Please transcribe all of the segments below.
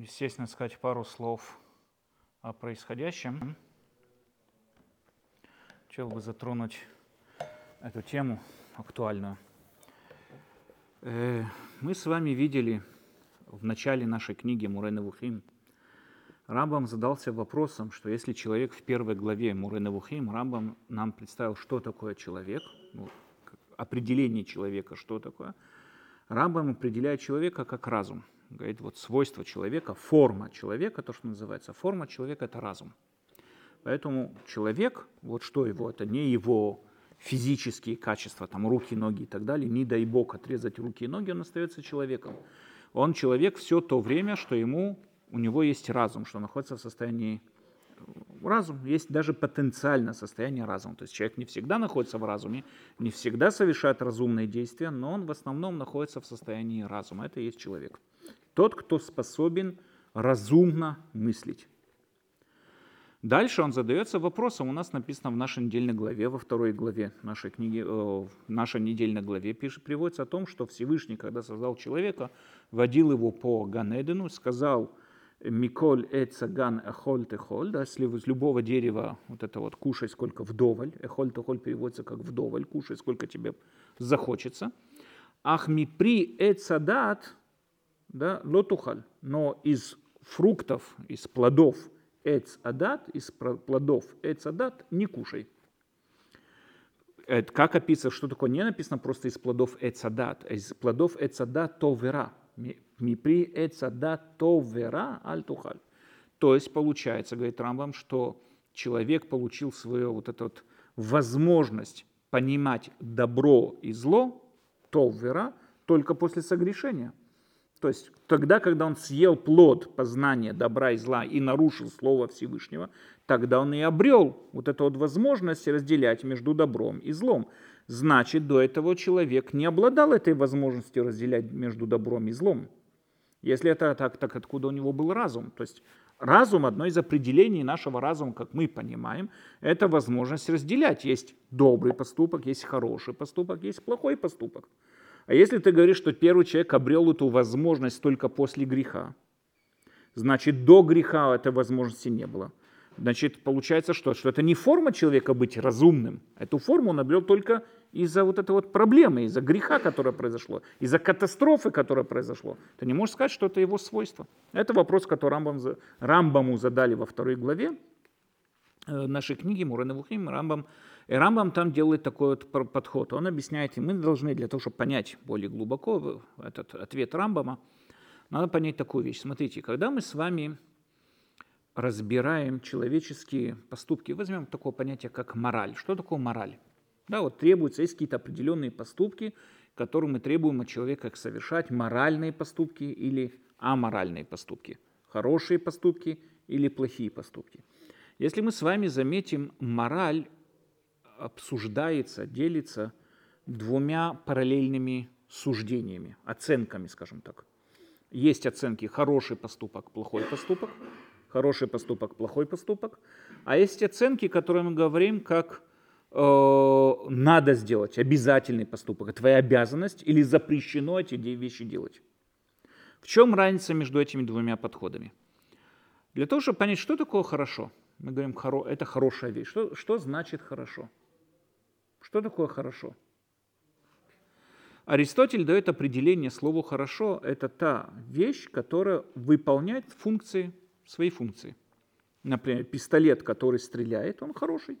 естественно, сказать пару слов о происходящем. Хотел бы затронуть эту тему актуальную. Э, мы с вами видели в начале нашей книги Мурена Вухим, Рамбам задался вопросом, что если человек в первой главе Мурена Вухим, Рамбам нам представил, что такое человек, ну, определение человека, что такое. Рамбам определяет человека как разум. Говорит, вот свойство человека, форма человека, то, что называется, форма человека – это разум. Поэтому человек, вот что его, это не его физические качества, там руки, ноги и так далее, не дай бог отрезать руки и ноги, он остается человеком. Он человек все то время, что ему, у него есть разум, что находится в состоянии разум, есть даже потенциально состояние разума. То есть человек не всегда находится в разуме, не всегда совершает разумные действия, но он в основном находится в состоянии разума. Это и есть человек. Тот, кто способен разумно мыслить. Дальше он задается вопросом, у нас написано в нашей недельной главе, во второй главе нашей книги, э, нашей недельной главе пишет, приводится о том, что Всевышний, когда создал человека, водил его по Ганедену, сказал, Миколь эцаган эхоль техоль, да, из любого дерева вот это вот кушай сколько вдоволь, эхоль техоль переводится как вдоволь, кушай сколько тебе захочется. Ах при эцадат, да, лотухаль, но из фруктов, из плодов эцадат, из плодов эцадат не кушай. Это как описано, что такое не написано просто из плодов эцадат, а из плодов эцадат то вера Мипри эцада то вера аль тухаль. То есть получается, говорит Рамбам, что человек получил свою вот эту вот возможность понимать добро и зло, то вера, только после согрешения. То есть тогда, когда он съел плод познания добра и зла и нарушил Слово Всевышнего, тогда он и обрел вот эту вот возможность разделять между добром и злом. Значит, до этого человек не обладал этой возможностью разделять между добром и злом. Если это так, так откуда у него был разум? То есть разум, одно из определений нашего разума, как мы понимаем, это возможность разделять. Есть добрый поступок, есть хороший поступок, есть плохой поступок. А если ты говоришь, что первый человек обрел эту возможность только после греха, значит, до греха этой возможности не было. Значит, получается что? Что это не форма человека быть разумным. Эту форму он обрел только из-за вот этой вот проблемы, из-за греха, которое произошло, из-за катастрофы, которая произошло. Ты не можешь сказать, что это его свойство. Это вопрос, который Рамбам, Рамбаму задали во второй главе э, нашей книги Мурена Вухим. Рамбам, и Рамбам там делает такой вот подход. Он объясняет, и мы должны для того, чтобы понять более глубоко этот ответ Рамбама, надо понять такую вещь. Смотрите, когда мы с вами разбираем человеческие поступки, возьмем такое понятие, как мораль. Что такое мораль? Да, вот требуются, есть какие-то определенные поступки, которые мы требуем от человека совершать, моральные поступки или аморальные поступки, хорошие поступки или плохие поступки. Если мы с вами заметим, мораль обсуждается, делится двумя параллельными суждениями, оценками, скажем так. Есть оценки хороший поступок, плохой поступок, хороший поступок, плохой поступок, а есть оценки, которые мы говорим как Э, надо сделать, обязательный поступок, твоя обязанность или запрещено эти вещи делать. В чем разница между этими двумя подходами? Для того, чтобы понять, что такое хорошо, мы говорим, это хорошая вещь. Что, что значит хорошо? Что такое хорошо? Аристотель дает определение слову «хорошо» – это та вещь, которая выполняет функции, свои функции. Например, пистолет, который стреляет, он хороший.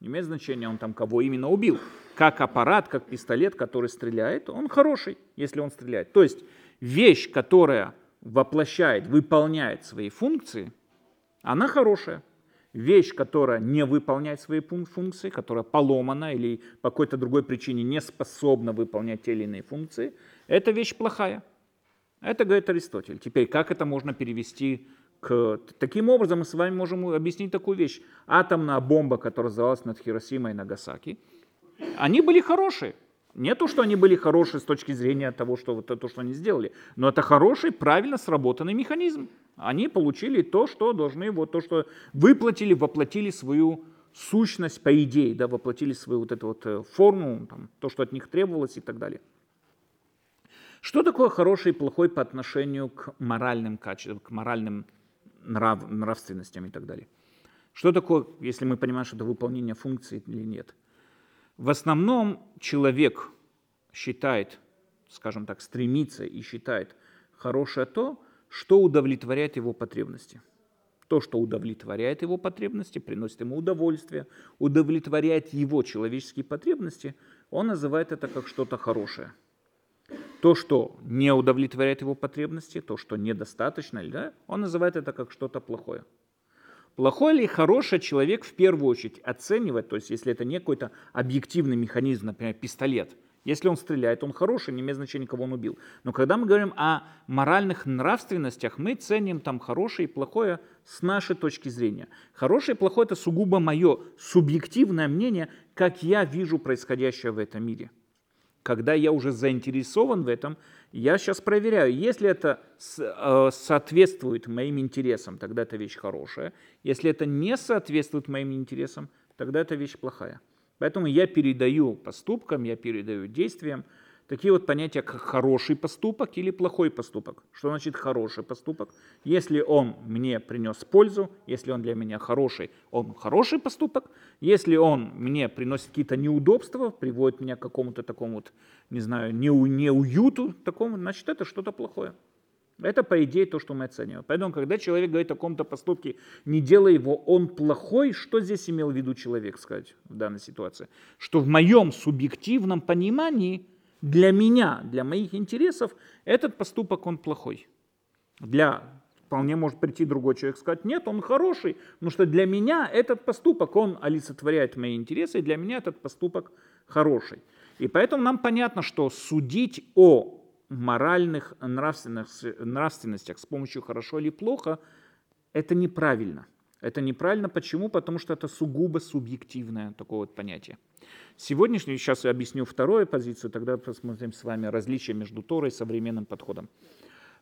Не имеет значения, он там кого именно убил. Как аппарат, как пистолет, который стреляет, он хороший, если он стреляет. То есть вещь, которая воплощает, выполняет свои функции, она хорошая. Вещь, которая не выполняет свои функции, которая поломана или по какой-то другой причине не способна выполнять те или иные функции, эта вещь плохая. Это говорит Аристотель. Теперь, как это можно перевести к... Таким образом, мы с вами можем объяснить такую вещь. Атомная бомба, которая взорвалась над Хиросимой и Нагасаки, они были хорошие. Не то, что они были хорошие с точки зрения того, что вот то, что они сделали, но это хороший, правильно сработанный механизм. Они получили то, что должны, вот то, что выплатили, воплотили свою сущность по идее, да, воплотили свою вот эту вот э, форму, там, то, что от них требовалось и так далее. Что такое хороший и плохой по отношению к моральным качествам, к моральным нрав, нравственностям и так далее? Что такое, если мы понимаем, что это выполнение функции или нет? В основном человек считает, скажем так, стремится и считает хорошее то, что удовлетворяет его потребности. То, что удовлетворяет его потребности, приносит ему удовольствие, удовлетворяет его человеческие потребности, он называет это как что-то хорошее. То, что не удовлетворяет его потребности, то, что недостаточно, да, он называет это как что-то плохое. Плохой или хороший человек в первую очередь оценивает, то есть если это не какой-то объективный механизм, например, пистолет – если он стреляет, он хороший, не имеет значения, кого он убил. Но когда мы говорим о моральных нравственностях, мы ценим там хорошее и плохое с нашей точки зрения. Хорошее и плохое – это сугубо мое субъективное мнение, как я вижу происходящее в этом мире. Когда я уже заинтересован в этом, я сейчас проверяю, если это э, соответствует моим интересам, тогда это вещь хорошая. Если это не соответствует моим интересам, тогда это вещь плохая. Поэтому я передаю поступкам, я передаю действиям такие вот понятия, как хороший поступок или плохой поступок. Что значит хороший поступок? Если он мне принес пользу, если он для меня хороший, он хороший поступок. Если он мне приносит какие-то неудобства, приводит меня к какому-то такому вот, не знаю, неуюту такому, значит это что-то плохое. Это, по идее, то, что мы оцениваем. Поэтому, когда человек говорит о каком-то поступке, не делай его, он плохой, что здесь имел в виду человек сказать в данной ситуации? Что в моем субъективном понимании, для меня, для моих интересов, этот поступок, он плохой. Для Вполне может прийти другой человек и сказать, нет, он хороший, потому что для меня этот поступок, он олицетворяет мои интересы, и для меня этот поступок хороший. И поэтому нам понятно, что судить о моральных нравственных, нравственностях с помощью хорошо или плохо, это неправильно. Это неправильно. Почему? Потому что это сугубо субъективное такое вот понятие. Сегодняшний, сейчас я объясню вторую позицию, тогда посмотрим с вами различия между Торой и современным подходом.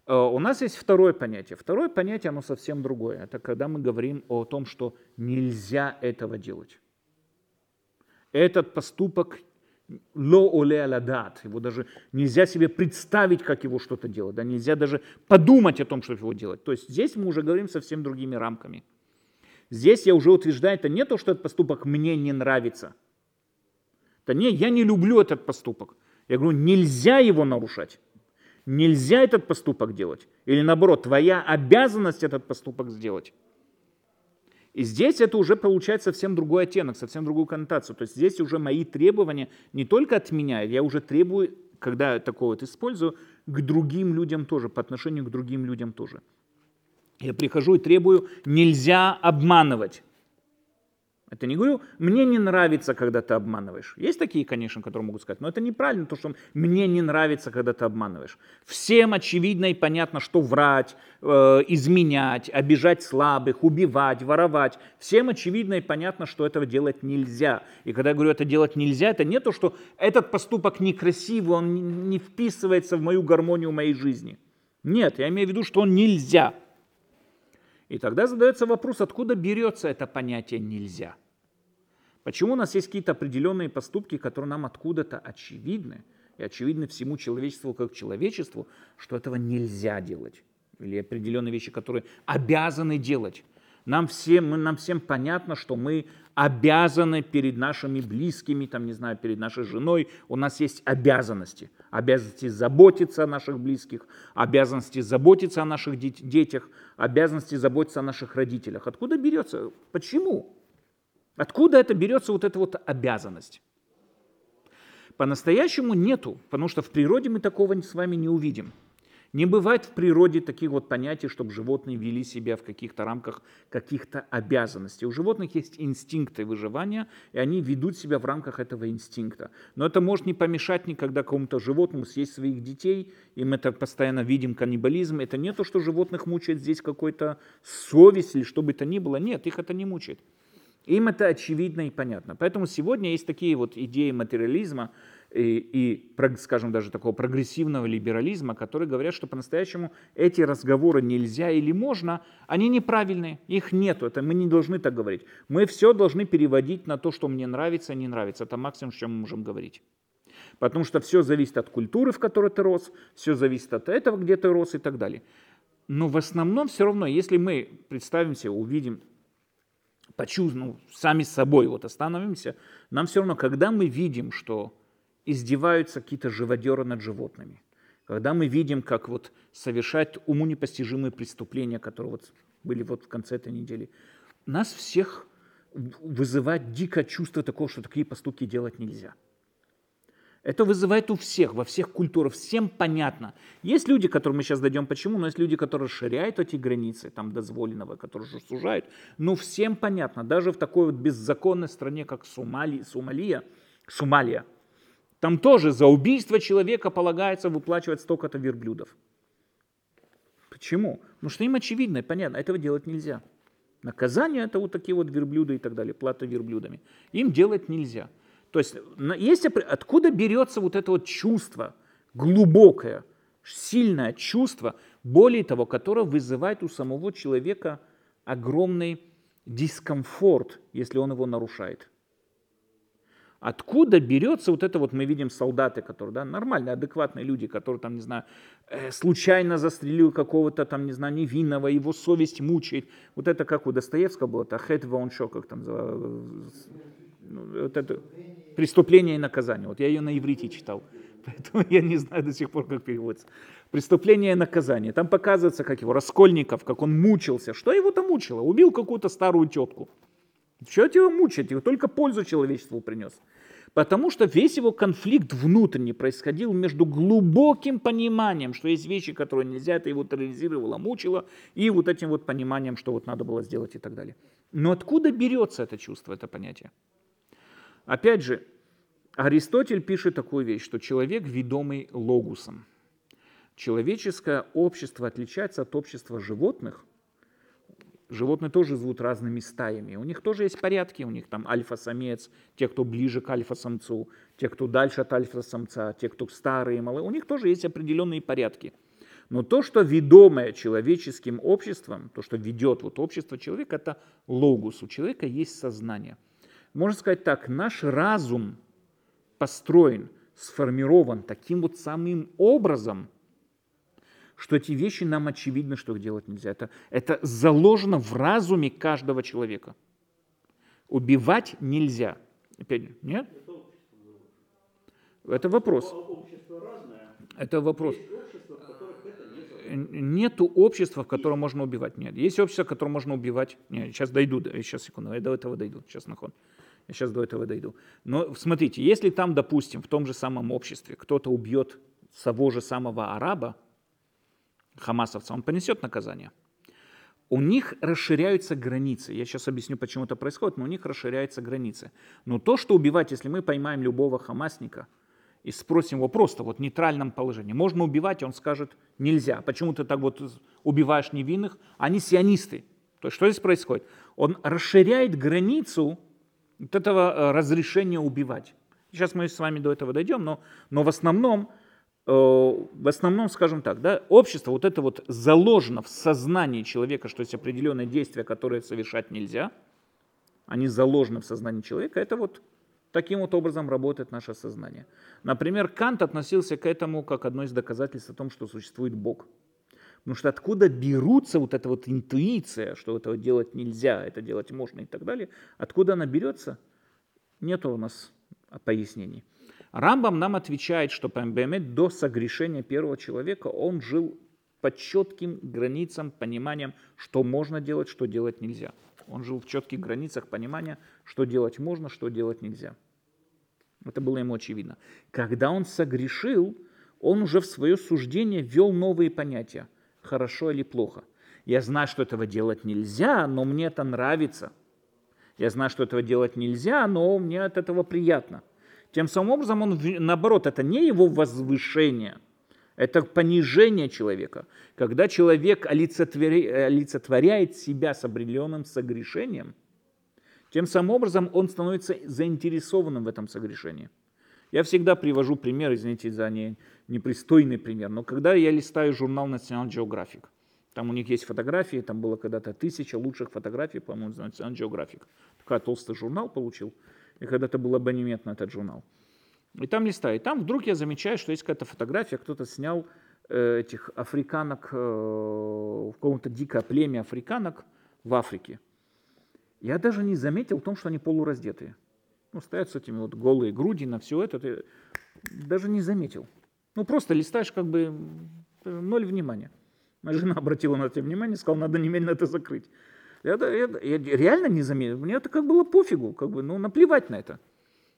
Э, у нас есть второе понятие. Второе понятие, оно совсем другое. Это когда мы говорим о том, что нельзя этого делать. Этот поступок ло оле аладат. Его даже нельзя себе представить, как его что-то делать. Да? Нельзя даже подумать о том, чтобы его делать. То есть здесь мы уже говорим совсем другими рамками. Здесь я уже утверждаю, это не то, что этот поступок мне не нравится. Это не, я не люблю этот поступок. Я говорю, нельзя его нарушать. Нельзя этот поступок делать. Или наоборот, твоя обязанность этот поступок сделать. И здесь это уже получает совсем другой оттенок, совсем другую коннотацию. То есть здесь уже мои требования не только от меня, я уже требую, когда такое вот использую, к другим людям тоже, по отношению к другим людям тоже. Я прихожу и требую, нельзя обманывать. Это не говорю, мне не нравится, когда ты обманываешь. Есть такие, конечно, которые могут сказать, но это неправильно, то, что мне не нравится, когда ты обманываешь. Всем очевидно и понятно, что врать, э, изменять, обижать слабых, убивать, воровать. Всем очевидно и понятно, что этого делать нельзя. И когда я говорю, это делать нельзя, это не то, что этот поступок некрасивый, он не вписывается в мою гармонию моей жизни. Нет, я имею в виду, что он нельзя. И тогда задается вопрос, откуда берется это понятие «нельзя». Почему у нас есть какие-то определенные поступки, которые нам откуда-то очевидны, и очевидны всему человечеству как человечеству, что этого нельзя делать, или определенные вещи, которые обязаны делать. Нам всем, нам всем понятно, что мы обязаны перед нашими близкими, там, не знаю, перед нашей женой, у нас есть обязанности. Обязанности заботиться о наших близких, обязанности заботиться о наших детях, обязанности заботиться о наших родителях. Откуда берется? Почему? Откуда это берется вот эта вот обязанность? По-настоящему нету, потому что в природе мы такого с вами не увидим. Не бывает в природе таких вот понятий, чтобы животные вели себя в каких-то рамках каких-то обязанностей. У животных есть инстинкты выживания, и они ведут себя в рамках этого инстинкта. Но это может не помешать никогда какому-то животному съесть своих детей, и мы это постоянно видим каннибализм. Это не то, что животных мучает здесь какой-то совесть или что бы то ни было. Нет, их это не мучает. Им это очевидно и понятно. Поэтому сегодня есть такие вот идеи материализма, и, и, скажем, даже такого прогрессивного либерализма, которые говорят, что по-настоящему эти разговоры нельзя или можно, они неправильные, их нету, это мы не должны так говорить. Мы все должны переводить на то, что мне нравится, не нравится. Это максимум, что мы можем говорить. Потому что все зависит от культуры, в которой ты рос, все зависит от этого, где ты рос и так далее. Но в основном все равно, если мы представимся, увидим, почувствуем, ну, сами с собой вот остановимся, нам все равно, когда мы видим, что издеваются какие-то живодеры над животными, когда мы видим, как вот совершают уму непостижимые преступления, которые вот были вот в конце этой недели, нас всех вызывает дикое чувство такого, что такие поступки делать нельзя. Это вызывает у всех, во всех культурах, всем понятно. Есть люди, которым мы сейчас дойдем почему, но есть люди, которые расширяют эти границы, там дозволенного, которые же сужают. Но всем понятно, даже в такой вот беззаконной стране, как Сомали, Сомалия, Сомалия, там тоже за убийство человека полагается выплачивать столько-то верблюдов. Почему? Потому что им очевидно понятно, этого делать нельзя. Наказание это вот такие вот верблюды и так далее, плата верблюдами. Им делать нельзя. То есть, есть откуда берется вот это вот чувство, глубокое, сильное чувство, более того, которое вызывает у самого человека огромный дискомфорт, если он его нарушает. Откуда берется вот это вот, мы видим солдаты, которые, да, нормальные, адекватные люди, которые там, не знаю, э, случайно застрелил какого-то там, не знаю, невинного, его совесть мучает. Вот это как у Достоевского было, это хэт шо, как там, ну, вот это преступление и наказание. Вот я ее на иврите читал, поэтому я не знаю до сих пор, как переводится. Преступление и наказание. Там показывается, как его, Раскольников, как он мучился. Что его там мучило? Убил какую-то старую тетку. Чего его мучать? Его только пользу человечеству принес. Потому что весь его конфликт внутренний происходил между глубоким пониманием, что есть вещи, которые нельзя, это его терроризировало, мучило, и вот этим вот пониманием, что вот надо было сделать и так далее. Но откуда берется это чувство, это понятие? Опять же, Аристотель пишет такую вещь, что человек ведомый логусом. Человеческое общество отличается от общества животных – Животные тоже живут разными стаями. У них тоже есть порядки. У них там альфа-самец, те, кто ближе к альфа-самцу, те, кто дальше от альфа-самца, те, кто старые, малые. У них тоже есть определенные порядки. Но то, что ведомое человеческим обществом, то, что ведет вот общество человека, это логус. У человека есть сознание. Можно сказать так, наш разум построен, сформирован таким вот самым образом – что эти вещи нам очевидно, что их делать нельзя. Это, это заложено в разуме каждого человека. Убивать нельзя. Опять, нет? Это вопрос. Это вопрос. Нету общества, в котором можно убивать. Нет. Есть общество, в котором можно убивать. Нет, сейчас дойду, сейчас секунду, я до этого дойду. Сейчас нахон. Я сейчас до этого дойду. Но смотрите, если там, допустим, в том же самом обществе кто-то убьет того же самого араба, хамасовца, он понесет наказание. У них расширяются границы. Я сейчас объясню, почему это происходит, но у них расширяются границы. Но то, что убивать, если мы поймаем любого хамасника и спросим его просто вот в нейтральном положении, можно убивать, он скажет, нельзя. Почему ты так вот убиваешь невинных? Они сионисты. То есть что здесь происходит? Он расширяет границу вот этого э, разрешения убивать. Сейчас мы с вами до этого дойдем, но, но в основном в основном, скажем так, да, общество, вот это вот заложено в сознании человека, что есть определенные действия, которые совершать нельзя, они заложены в сознании человека, это вот таким вот образом работает наше сознание. Например, Кант относился к этому как одно из доказательств о том, что существует Бог. Потому что откуда берутся вот эта вот интуиция, что этого делать нельзя, это делать можно и так далее, откуда она берется, нет у нас пояснений. Рамбам нам отвечает, что Памбемет до согрешения первого человека он жил по четким границам пониманием, что можно делать, что делать нельзя. Он жил в четких границах понимания, что делать можно, что делать нельзя. Это было ему очевидно. Когда он согрешил, он уже в свое суждение ввел новые понятия. Хорошо или плохо. Я знаю, что этого делать нельзя, но мне это нравится. Я знаю, что этого делать нельзя, но мне от этого приятно. Тем самым образом, он, наоборот, это не его возвышение, это понижение человека. Когда человек олицетворяет себя с определенным согрешением, тем самым образом он становится заинтересованным в этом согрешении. Я всегда привожу пример, извините за не, непристойный пример, но когда я листаю журнал National Geographic, там у них есть фотографии, там было когда-то тысяча лучших фотографий, по-моему, National Geographic. Такой толстый журнал получил. И когда-то был абонемент на этот журнал. И там листаю. И там вдруг я замечаю, что есть какая-то фотография, кто-то снял э, этих африканок, э, в каком-то дикое племя африканок в Африке. Я даже не заметил в том, что они полураздетые. Ну, стоят с этими вот голые груди на все это. Ты даже не заметил. Ну, просто листаешь как бы э, ноль внимания. Моя жена обратила на это внимание, сказала, надо немедленно это закрыть. Я, я, я реально не заметил. Мне это как было пофигу, как бы, ну, наплевать на это.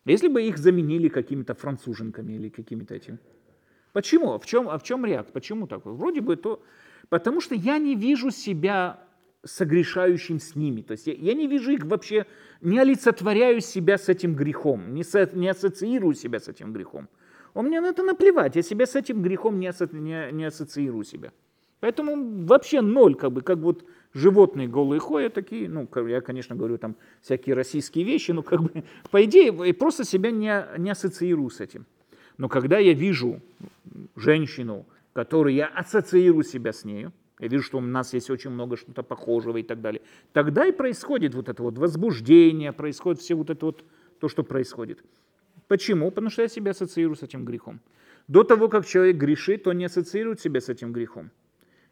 Если бы их заменили какими-то француженками или какими-то этим. Почему? В чем, а в чем ряд? Почему так? Вроде бы то... Потому что я не вижу себя согрешающим с ними. То есть я, я не вижу их вообще, не олицетворяю себя с этим грехом, не, со, не ассоциирую себя с этим грехом. У меня на это наплевать, я себя с этим грехом не, асо, не, не ассоциирую себя. Поэтому вообще ноль, как бы, как вот животные голые ходят такие, ну, я, конечно, говорю там всякие российские вещи, но как бы, по идее, просто себя не, не ассоциирую с этим. Но когда я вижу женщину, которую я ассоциирую себя с нею, я вижу, что у нас есть очень много что-то похожего и так далее, тогда и происходит вот это вот возбуждение, происходит все вот это вот, то, что происходит. Почему? Потому что я себя ассоциирую с этим грехом. До того, как человек грешит, он не ассоциирует себя с этим грехом.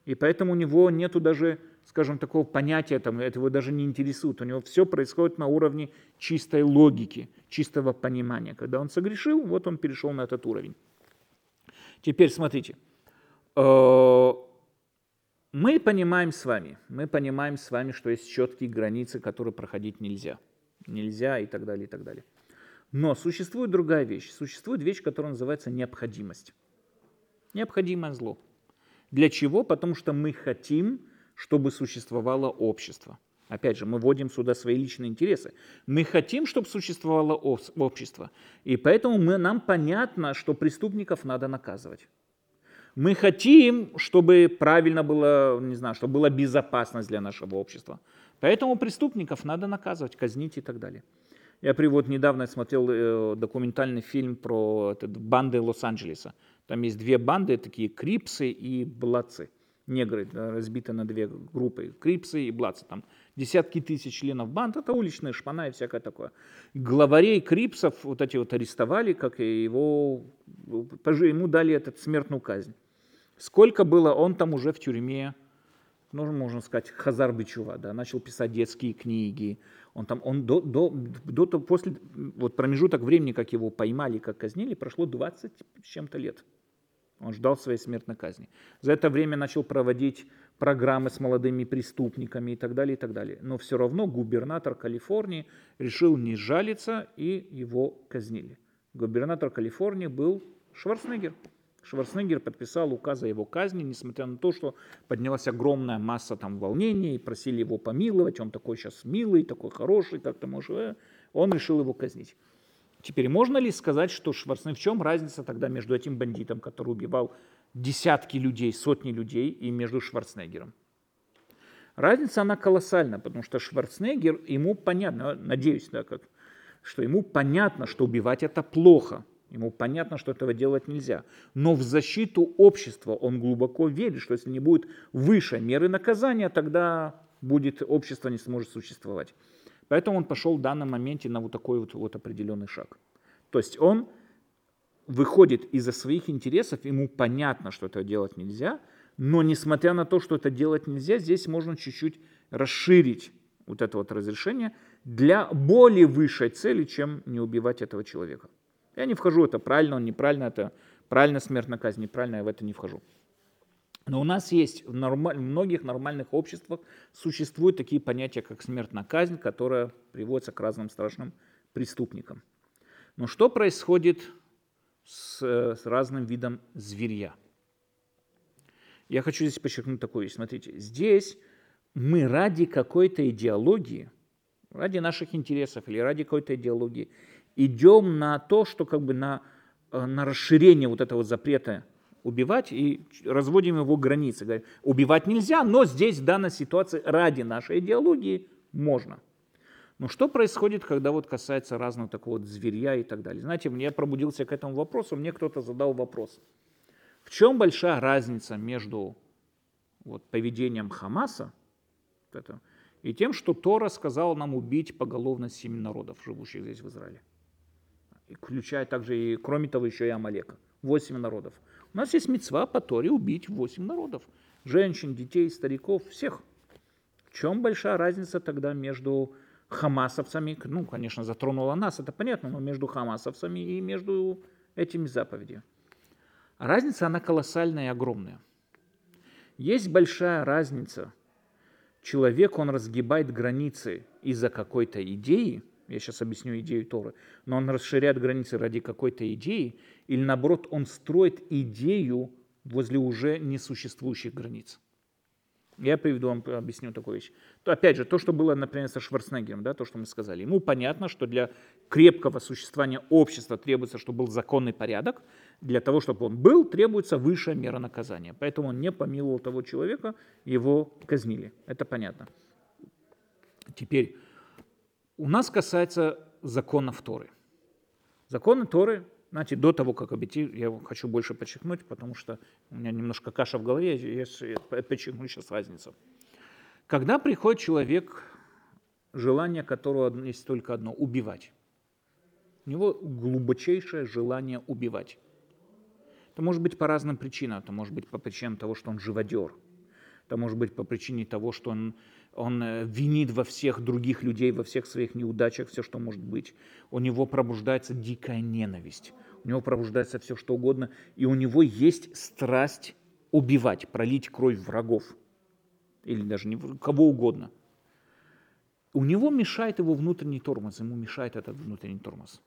И поэтому у него нету даже, скажем, такого понятия, там, это его даже не интересует. У него все происходит на уровне чистой логики, чистого понимания. Когда он согрешил, вот он перешел на этот уровень. Теперь смотрите. Э, мы понимаем с вами, мы понимаем с вами, что есть четкие границы, которые проходить нельзя. Нельзя и так далее, и так далее. Но существует другая вещь. Существует вещь, которая называется необходимость. Необходимое зло. Для чего? Потому что мы хотим, чтобы существовало общество. Опять же, мы вводим сюда свои личные интересы. Мы хотим, чтобы существовало общество. И поэтому мы, нам понятно, что преступников надо наказывать. Мы хотим, чтобы правильно было, не знаю, чтобы была безопасность для нашего общества. Поэтому преступников надо наказывать, казнить и так далее. Я привод недавно смотрел э, документальный фильм про это, банды Лос-Анджелеса. Там есть две банды, такие крипсы и блацы. Негры разбиты на две группы, крипсы и блацы. Там десятки тысяч членов банд, это уличная шпана и всякое такое. Главарей крипсов вот эти вот арестовали, как и его, ему дали этот смертную казнь. Сколько было, он там уже в тюрьме, ну, можно сказать, Хазар Бичува, да, начал писать детские книги. Он там, он до, до, до, после, вот промежуток времени, как его поймали, как казнили, прошло 20 с чем-то лет. Он ждал своей смертной казни. За это время начал проводить программы с молодыми преступниками и так далее, и так далее. Но все равно губернатор Калифорнии решил не жалиться, и его казнили. Губернатор Калифорнии был Шварценеггер. Шварценеггер подписал указ о его казни, несмотря на то, что поднялась огромная масса там волнений, просили его помиловать, он такой сейчас милый, такой хороший, как ты можешь, э, он решил его казнить. Теперь можно ли сказать, что Шварценеггер, в чем разница тогда между этим бандитом, который убивал десятки людей, сотни людей, и между Шварценеггером? Разница, она колоссальна, потому что Шварценеггер, ему понятно, надеюсь, да, как, что ему понятно, что убивать это плохо – Ему понятно, что этого делать нельзя. Но в защиту общества он глубоко верит, что если не будет выше меры наказания, тогда будет, общество не сможет существовать. Поэтому он пошел в данном моменте на вот такой вот, вот определенный шаг. То есть он выходит из-за своих интересов, ему понятно, что это делать нельзя, но несмотря на то, что это делать нельзя, здесь можно чуть-чуть расширить вот это вот разрешение для более высшей цели, чем не убивать этого человека. Я не вхожу, это правильно, он неправильно, это правильно смертная казнь, неправильно, я в это не вхожу. Но у нас есть в, нормаль... в многих нормальных обществах существуют такие понятия, как смертная казнь, которая приводится к разным страшным преступникам. Но что происходит с, с разным видом зверья? Я хочу здесь подчеркнуть такую вещь. Смотрите, здесь мы ради какой-то идеологии, ради наших интересов или ради какой-то идеологии идем на то, что как бы на, э, на расширение вот этого запрета убивать и разводим его границы. Говорим, убивать нельзя, но здесь в данной ситуации ради нашей идеологии можно. Но что происходит, когда вот касается разного такого вот зверья и так далее? Знаете, я пробудился к этому вопросу, мне кто-то задал вопрос. В чем большая разница между вот, поведением Хамаса и тем, что Тора сказал нам убить поголовно семь народов, живущих здесь в Израиле? включая также и, кроме того, еще и Амалека. Восемь народов. У нас есть мецва по Торе убить восемь народов. Женщин, детей, стариков, всех. В чем большая разница тогда между хамасовцами, ну, конечно, затронула нас, это понятно, но между хамасовцами и между этими заповедями. Разница, она колоссальная и огромная. Есть большая разница. Человек, он разгибает границы из-за какой-то идеи, я сейчас объясню идею Торы, но он расширяет границы ради какой-то идеи, или наоборот, он строит идею возле уже несуществующих границ. Я приведу вам, объясню такую вещь. То, опять же, то, что было, например, со Шварценеггером, да, то, что мы сказали. Ему понятно, что для крепкого существования общества требуется, чтобы был законный порядок. Для того, чтобы он был, требуется высшая мера наказания. Поэтому он не помиловал того человека, его казнили. Это понятно. Теперь, у нас касается законов Торы. Законы Торы знаете, до того, как обойти, я хочу больше подчеркнуть, потому что у меня немножко каша в голове, я подчеркну сейчас разницу. Когда приходит человек, желание которого есть только одно – убивать. У него глубочайшее желание убивать. Это может быть по разным причинам. Это может быть по причинам того, что он живодер – это может быть по причине того, что он, он э, винит во всех других людей, во всех своих неудачах, все, что может быть. У него пробуждается дикая ненависть, у него пробуждается все, что угодно, и у него есть страсть убивать, пролить кровь врагов, или даже не, кого угодно. У него мешает его внутренний тормоз, ему мешает этот внутренний тормоз.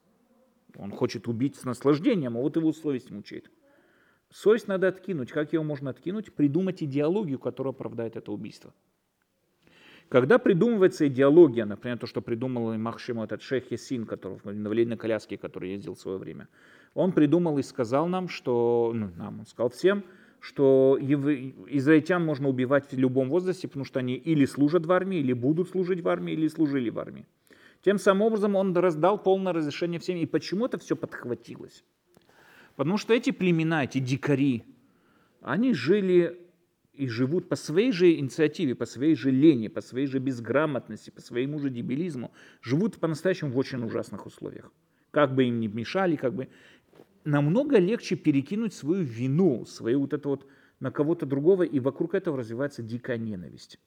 Он хочет убить с наслаждением, а вот его совесть мучает. Совесть надо откинуть. Как ее можно откинуть? Придумать идеологию, которая оправдает это убийство. Когда придумывается идеология, например, то, что придумал Махшиму этот шейх Ясин, который в инвалидной коляске, который ездил в свое время, он придумал и сказал нам, что, ну, нам, он сказал всем, что израильтян можно убивать в любом возрасте, потому что они или служат в армии, или будут служить в армии, или служили в армии. Тем самым образом он раздал полное разрешение всем, и почему это все подхватилось. Потому что эти племена, эти дикари, они жили и живут по своей же инициативе, по своей же лени, по своей же безграмотности, по своему же дебилизму, живут по-настоящему в очень ужасных условиях. Как бы им ни мешали, как бы... Намного легче перекинуть свою вину, свою вот это вот на кого-то другого, и вокруг этого развивается дикая ненависть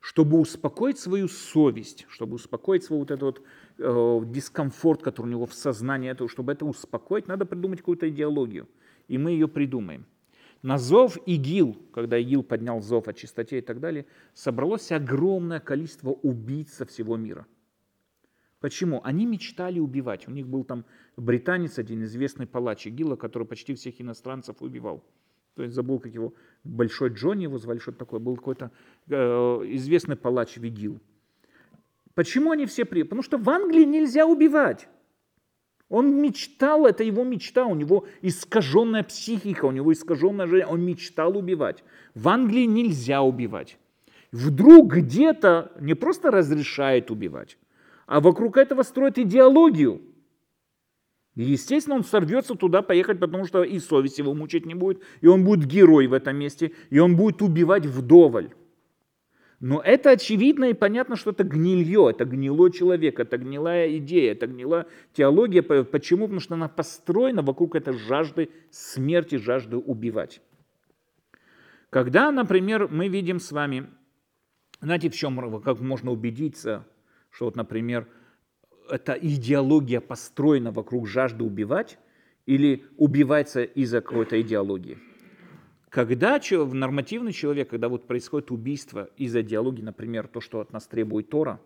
чтобы успокоить свою совесть, чтобы успокоить свой вот этот вот, дискомфорт, который у него в сознании, этого, чтобы это успокоить, надо придумать какую-то идеологию. И мы ее придумаем. На зов ИГИЛ, когда ИГИЛ поднял зов о чистоте и так далее, собралось огромное количество убийц со всего мира. Почему? Они мечтали убивать. У них был там британец, один известный палач ИГИЛа, который почти всех иностранцев убивал то есть забыл, как его, Большой Джонни его звали, что-то такое, был какой-то э, известный палач Вигил. Почему они все при... Потому что в Англии нельзя убивать. Он мечтал, это его мечта, у него искаженная психика, у него искаженная жизнь, он мечтал убивать. В Англии нельзя убивать. Вдруг где-то не просто разрешает убивать, а вокруг этого строит идеологию. И, естественно, он сорвется туда поехать, потому что и совесть его мучить не будет, и он будет герой в этом месте, и он будет убивать вдоволь. Но это очевидно и понятно, что это гнилье, это гнилой человек, это гнилая идея, это гнилая теология. Почему? Потому что она построена вокруг этой жажды смерти, жажды убивать. Когда, например, мы видим с вами, знаете, в чем, как можно убедиться, что вот, например, эта идеология построена вокруг жажды убивать или убивается из-за какой-то идеологии. Когда нормативный человек, когда вот происходит убийство из-за идеологии, например, то, что от нас требует Тора,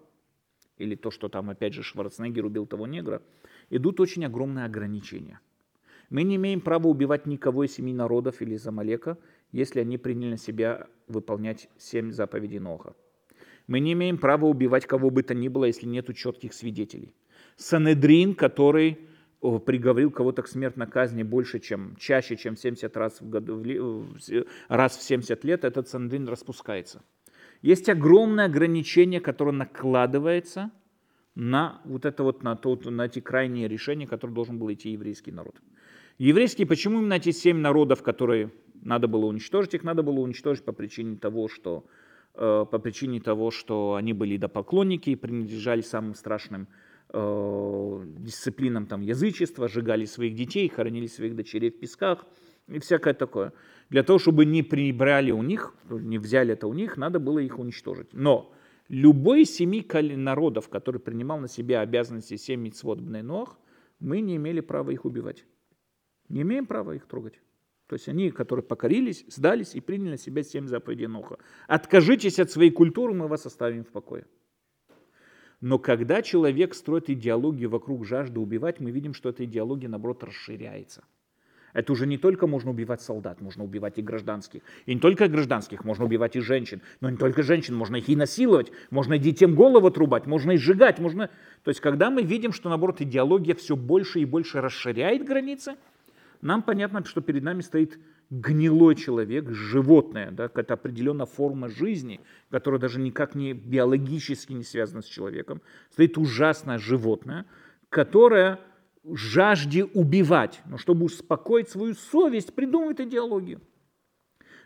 или то, что там, опять же, Шварценеггер убил того негра, идут очень огромные ограничения. Мы не имеем права убивать никого из семи народов или из Амалека, если они приняли на себя выполнять семь заповедей Ноха. Мы не имеем права убивать кого бы то ни было, если нет четких свидетелей. Санедрин, который приговорил кого-то к смертной казни больше, чем чаще, чем 70 раз в, году, раз в 70 лет, этот Санедрин распускается. Есть огромное ограничение, которое накладывается на вот это вот, на, то, на эти крайние решения, которые должен был идти еврейский народ. Еврейские, почему именно эти семь народов, которые надо было уничтожить, их надо было уничтожить по причине того, что Э, по причине того, что они были идопоклонники и принадлежали самым страшным э, дисциплинам там, язычества, сжигали своих детей, хоронили своих дочерей в песках и всякое такое. Для того, чтобы не прибрали у них, не взяли это у них, надо было их уничтожить. Но любой из семи народов, который принимал на себя обязанности семь митцвот Бнейнох, мы не имели права их убивать. Не имеем права их трогать. То есть они, которые покорились, сдались и приняли на себя семь заповедей Ноха. Откажитесь от своей культуры, мы вас оставим в покое. Но когда человек строит идеологию вокруг жажды убивать, мы видим, что эта идеология, наоборот, расширяется. Это уже не только можно убивать солдат, можно убивать и гражданских. И не только гражданских, можно убивать и женщин. Но не только женщин, можно их и насиловать, можно и детям голову отрубать, можно и сжигать. Можно... То есть, когда мы видим, что, наоборот, идеология все больше и больше расширяет границы, нам понятно, что перед нами стоит гнилой человек, животное, да, какая-то определенная форма жизни, которая даже никак не биологически не связана с человеком, стоит ужасное животное, которое жажде убивать, но чтобы успокоить свою совесть, придумывает идеологию.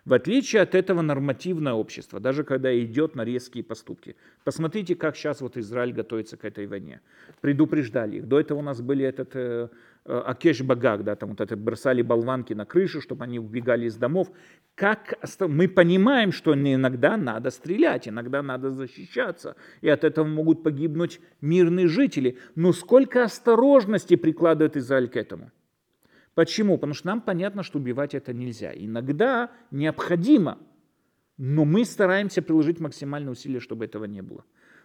В отличие от этого нормативное общество, даже когда идет на резкие поступки. Посмотрите, как сейчас вот Израиль готовится к этой войне. Предупреждали их. До этого у нас были этот э Акеш Багаг, да, там вот это бросали болванки на крышу, чтобы они убегали из домов. Как мы понимаем, что иногда надо стрелять, иногда надо защищаться, и от этого могут погибнуть мирные жители. Но сколько осторожности прикладывает Израиль к этому? Почему? Потому что нам понятно, что убивать это нельзя. Иногда необходимо, но мы стараемся приложить максимальные усилия, чтобы этого не было.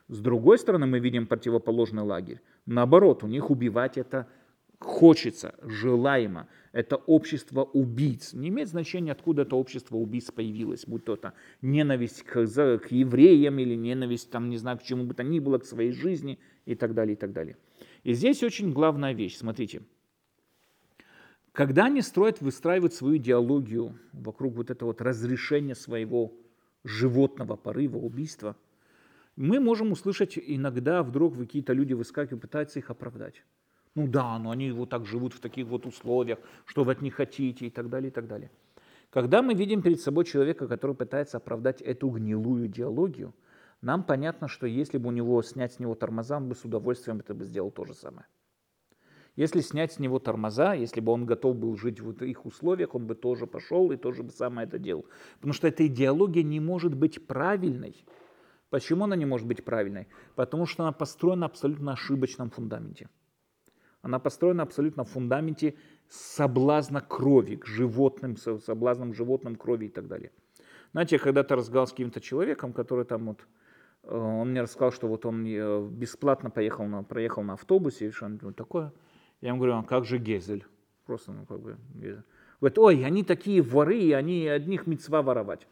С другой стороны, мы видим противоположный лагерь. Наоборот, у них убивать это хочется, желаемо. Это общество убийц. Не имеет значения, откуда это общество убийц появилось, будь то это ненависть к, к евреям или ненависть, там, не знаю, к чему бы то ни было, к своей жизни и так далее, и так далее. И здесь очень главная вещь. Смотрите, когда они строят, выстраивают свою идеологию вокруг вот этого вот разрешения своего животного порыва, убийства, мы можем услышать иногда вдруг какие-то люди выскакивают, пытаются их оправдать. Ну да, но они вот так живут в таких вот условиях, что вы от них хотите и так далее, и так далее. Когда мы видим перед собой человека, который пытается оправдать эту гнилую идеологию, нам понятно, что если бы у него снять с него тормоза, он бы с удовольствием это бы сделал то же самое. Если снять с него тормоза, если бы он готов был жить в их условиях, он бы тоже пошел и тоже бы самое это делал. Потому что эта идеология не может быть правильной. Почему она не может быть правильной? Потому что она построена на абсолютно ошибочном фундаменте. Она построена абсолютно в фундаменте соблазна крови к животным, соблазном животным крови и так далее. Знаете, я когда-то разговаривал с каким-то человеком, который там вот, э, он мне рассказал, что вот он э, бесплатно поехал на, проехал на автобусе, и что-нибудь такое. Я ему говорю, а как же Гезель? Просто, ну, как бы, Гезель. Говорит, ой, они такие воры, они одних мецва воровать.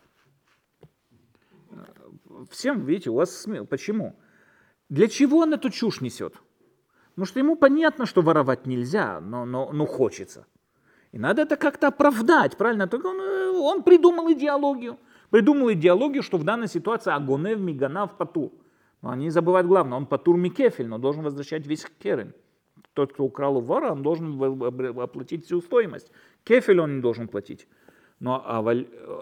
Всем, видите, у вас смел. Почему? Для чего он эту чушь несет? Потому что ему понятно, что воровать нельзя, но, но, но хочется. И надо это как-то оправдать, правильно? Только он, э, он придумал идеологию. Придумал идеологию, что в данной ситуации агонев, миганав, патур. Но они забывают главное, он патур микефель, но должен возвращать весь керен. Тот, кто украл у вора, он должен оплатить всю стоимость. Кефель он не должен платить. Но а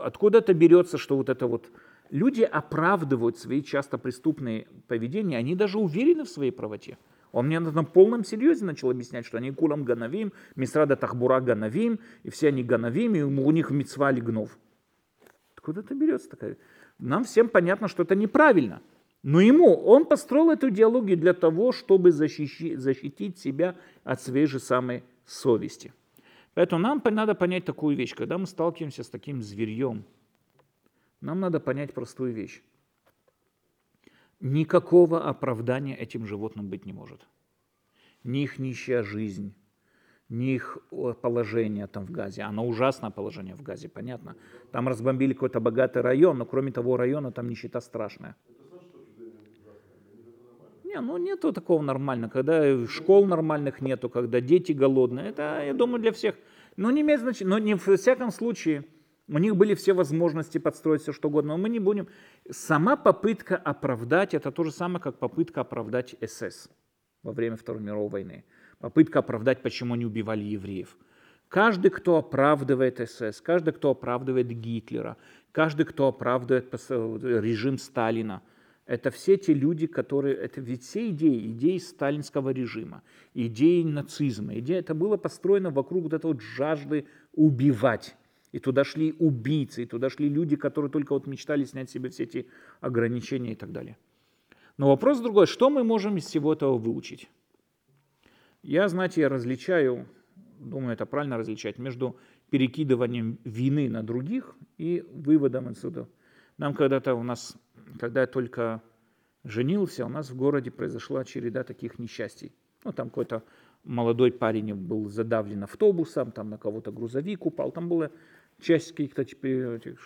откуда это берется, что вот это вот... Люди оправдывают свои часто преступные поведения, они даже уверены в своей правоте. Он мне на полном серьезе начал объяснять, что они кулам ганавим, мисрада тахбура ганавим, и все они ганавим, и у них мецва гнов. Откуда это берется такая? Нам всем понятно, что это неправильно. Но ему, он построил эту идеологию для того, чтобы защитить, защитить себя от своей же самой совести. Поэтому нам надо понять такую вещь. Когда мы сталкиваемся с таким зверьем, нам надо понять простую вещь. Никакого оправдания этим животным быть не может. Ни их нищая жизнь, ни их положение там в Газе. Оно ужасное положение в Газе, понятно. Там разбомбили какой-то богатый район, но кроме того района там нищета страшная. Не, ну нету такого нормально, когда школ нормальных нету, когда дети голодные. Это, я думаю, для всех. Но не имеет значения, но не в всяком случае, у них были все возможности подстроить все что угодно, но мы не будем. Сама попытка оправдать, это то же самое, как попытка оправдать СС во время Второй мировой войны. Попытка оправдать, почему они убивали евреев. Каждый, кто оправдывает СС, каждый, кто оправдывает Гитлера, каждый, кто оправдывает режим Сталина – это все те люди, которые, это ведь все идеи, идеи сталинского режима, идеи нацизма, идея, это было построено вокруг вот этой вот жажды убивать. И туда шли убийцы, и туда шли люди, которые только вот мечтали снять себе все эти ограничения и так далее. Но вопрос другой, что мы можем из всего этого выучить? Я, знаете, я различаю, думаю, это правильно различать, между перекидыванием вины на других и выводом отсюда. Нам когда-то у нас когда я только женился, у нас в городе произошла череда таких несчастий. Ну, там какой-то молодой парень был задавлен автобусом, там на кого-то грузовик упал, там была часть каких-то,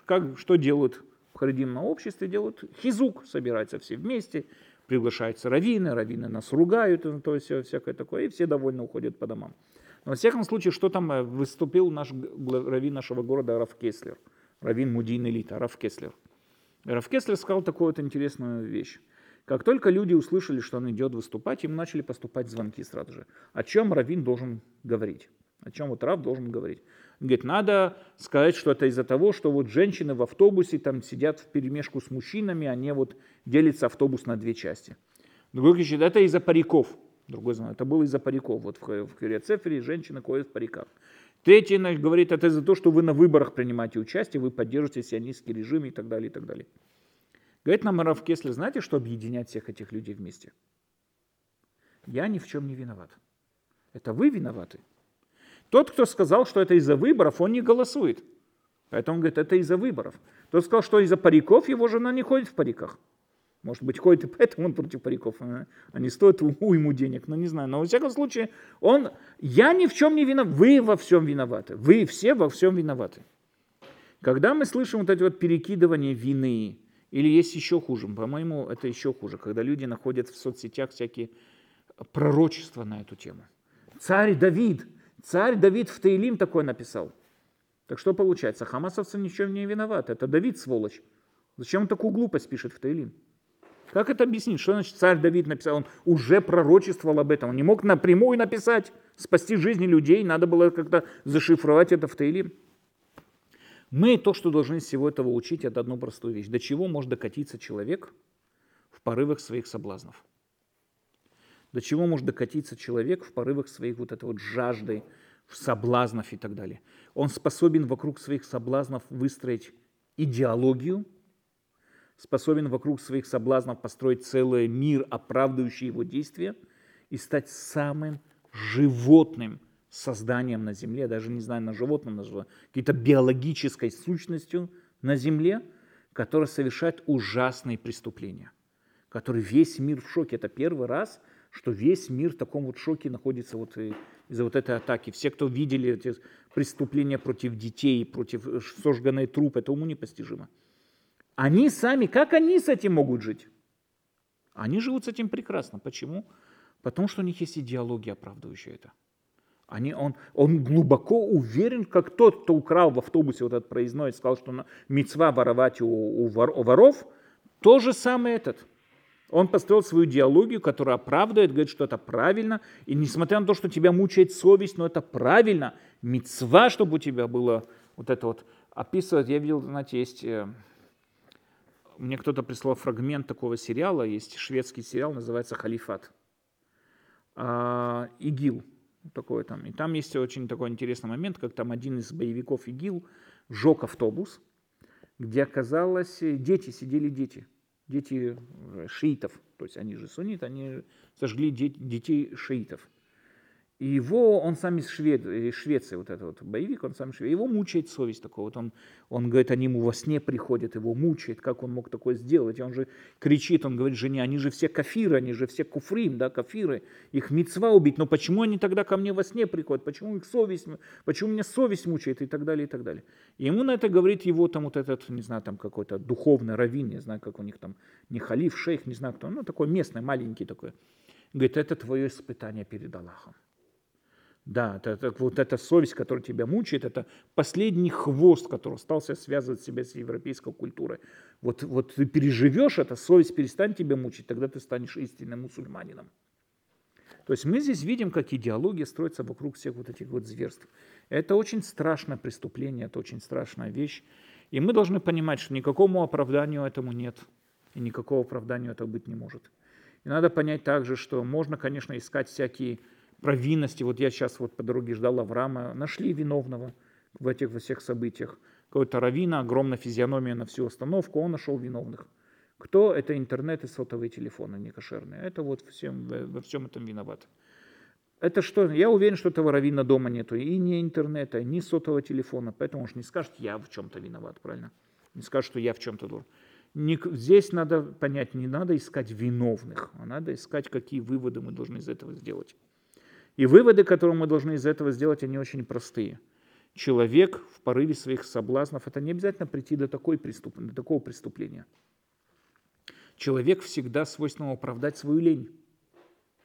как, что делают в харидимном обществе, делают хизук, собираются все вместе, приглашаются раввины, раввины нас ругают, то есть всякое такое, и все довольно уходят по домам. Но во всяком случае, что там э, выступил наш раввин нашего города Раф Кеслер, раввин Мудин Элита, Раф Кеслер. Рафкеслер сказал такую вот интересную вещь. Как только люди услышали, что он идет выступать, им начали поступать звонки сразу же. О чем Равин должен говорить? О чем вот Рав должен говорить? Говорит, надо сказать, что это из-за того, что вот женщины в автобусе там сидят в перемешку с мужчинами, они вот делятся автобус на две части. Другой кричит, это из-за париков. Другой знает, это было из-за париков. Вот в, в Кириацефере женщины ходят в париках. Третий говорит, это из-за того, что вы на выборах принимаете участие, вы поддерживаете сионистский режим и так далее, и так далее. Говорит нам Раф Кеслер, знаете, что объединяет всех этих людей вместе? Я ни в чем не виноват. Это вы виноваты. Тот, кто сказал, что это из-за выборов, он не голосует. Поэтому он говорит, это из-за выборов. Тот сказал, что из-за париков его жена не ходит в париках. Может быть, ходит и поэтому он против париков. Они стоят уйму денег, но не знаю. Но во всяком случае, он, я ни в чем не виноват, вы во всем виноваты. Вы все во всем виноваты. Когда мы слышим вот эти вот перекидывания вины, или есть еще хуже, по-моему, это еще хуже, когда люди находят в соцсетях всякие пророчества на эту тему. Царь Давид, царь Давид в Таилим такое написал. Так что получается, хамасовцы ничего не виноваты, это Давид сволочь. Зачем он такую глупость пишет в Таилим? Как это объяснить? Что значит царь Давид написал? Он уже пророчествовал об этом. Он не мог напрямую написать, спасти жизни людей. Надо было как-то зашифровать это в Таилим. Мы то, что должны из всего этого учить, это одну простую вещь. До чего может докатиться человек в порывах своих соблазнов? До чего может докатиться человек в порывах своих вот этой вот жажды, соблазнов и так далее? Он способен вокруг своих соблазнов выстроить идеологию, способен вокруг своих соблазнов построить целый мир, оправдывающий его действия, и стать самым животным созданием на Земле, даже не знаю, на животном назову, какой-то биологической сущностью на Земле, которая совершает ужасные преступления, который весь мир в шоке. Это первый раз, что весь мир в таком вот шоке находится вот из-за вот этой атаки. Все, кто видели эти преступления против детей, против э, сожженной трупы, это уму непостижимо. Они сами, как они с этим могут жить? Они живут с этим прекрасно. Почему? Потому что у них есть идеология, оправдывающая это. Они, он, он глубоко уверен, как тот, кто украл в автобусе вот этот проездной, сказал, что мецва воровать у, у, вор, у воров, то же самое этот. Он построил свою идеологию, которая оправдывает, говорит, что это правильно. И несмотря на то, что тебя мучает совесть, но это правильно. Мецва, чтобы у тебя было вот это вот описывать. Я видел, знаете, есть э, мне кто-то прислал фрагмент такого сериала, есть шведский сериал, называется «Халифат». А, ИГИЛ такой там. И там есть очень такой интересный момент, как там один из боевиков ИГИЛ сжег автобус, где оказалось, дети, сидели дети, дети э, шиитов, то есть они же сунниты, они сожгли детей шиитов. И его, он сам из Швеции, Швеции, вот этот вот боевик, он сам из Швеции, его мучает совесть такого. Вот он, он говорит, они ему во сне приходят, его мучает, как он мог такое сделать. И он же кричит, он говорит жене, они же все кафиры, они же все куфрим, да, кафиры, их мецва убить, но почему они тогда ко мне во сне приходят, почему их совесть, почему меня совесть мучает и так далее, и так далее. И ему на это говорит его там вот этот, не знаю, там какой-то духовный раввин, не знаю, как у них там, не халиф, шейх, не знаю кто, ну такой местный, маленький такой. Говорит, это твое испытание перед Аллахом. Да, это, это, вот эта совесть, которая тебя мучает, это последний хвост, который остался связывать себя с европейской культурой. Вот, вот ты переживешь это, совесть перестанет тебя мучить, тогда ты станешь истинным мусульманином. То есть мы здесь видим, как идеология строится вокруг всех вот этих вот зверств. Это очень страшное преступление, это очень страшная вещь. И мы должны понимать, что никакому оправданию этому нет. И никакого оправдания этого быть не может. И надо понять также, что можно, конечно, искать всякие провинности. Вот я сейчас вот по дороге ждал Авраама, нашли виновного в этих во всех событиях. Какой-то равина, огромная физиономия на всю остановку, он нашел виновных. Кто? Это интернет и сотовые телефоны некошерные. Это вот всем, во всем этом виноват. Это что? Я уверен, что этого равина дома нету. И ни интернета, ни сотового телефона. Поэтому уж не скажет, я в чем-то виноват, правильно? Не скажет, что я в чем-то должен. Здесь надо понять, не надо искать виновных, а надо искать, какие выводы мы должны из этого сделать. И выводы, которые мы должны из этого сделать, они очень простые. Человек в порыве своих соблазнов, это не обязательно прийти до, такой преступ, до такого преступления. Человек всегда свойственно оправдать свою лень.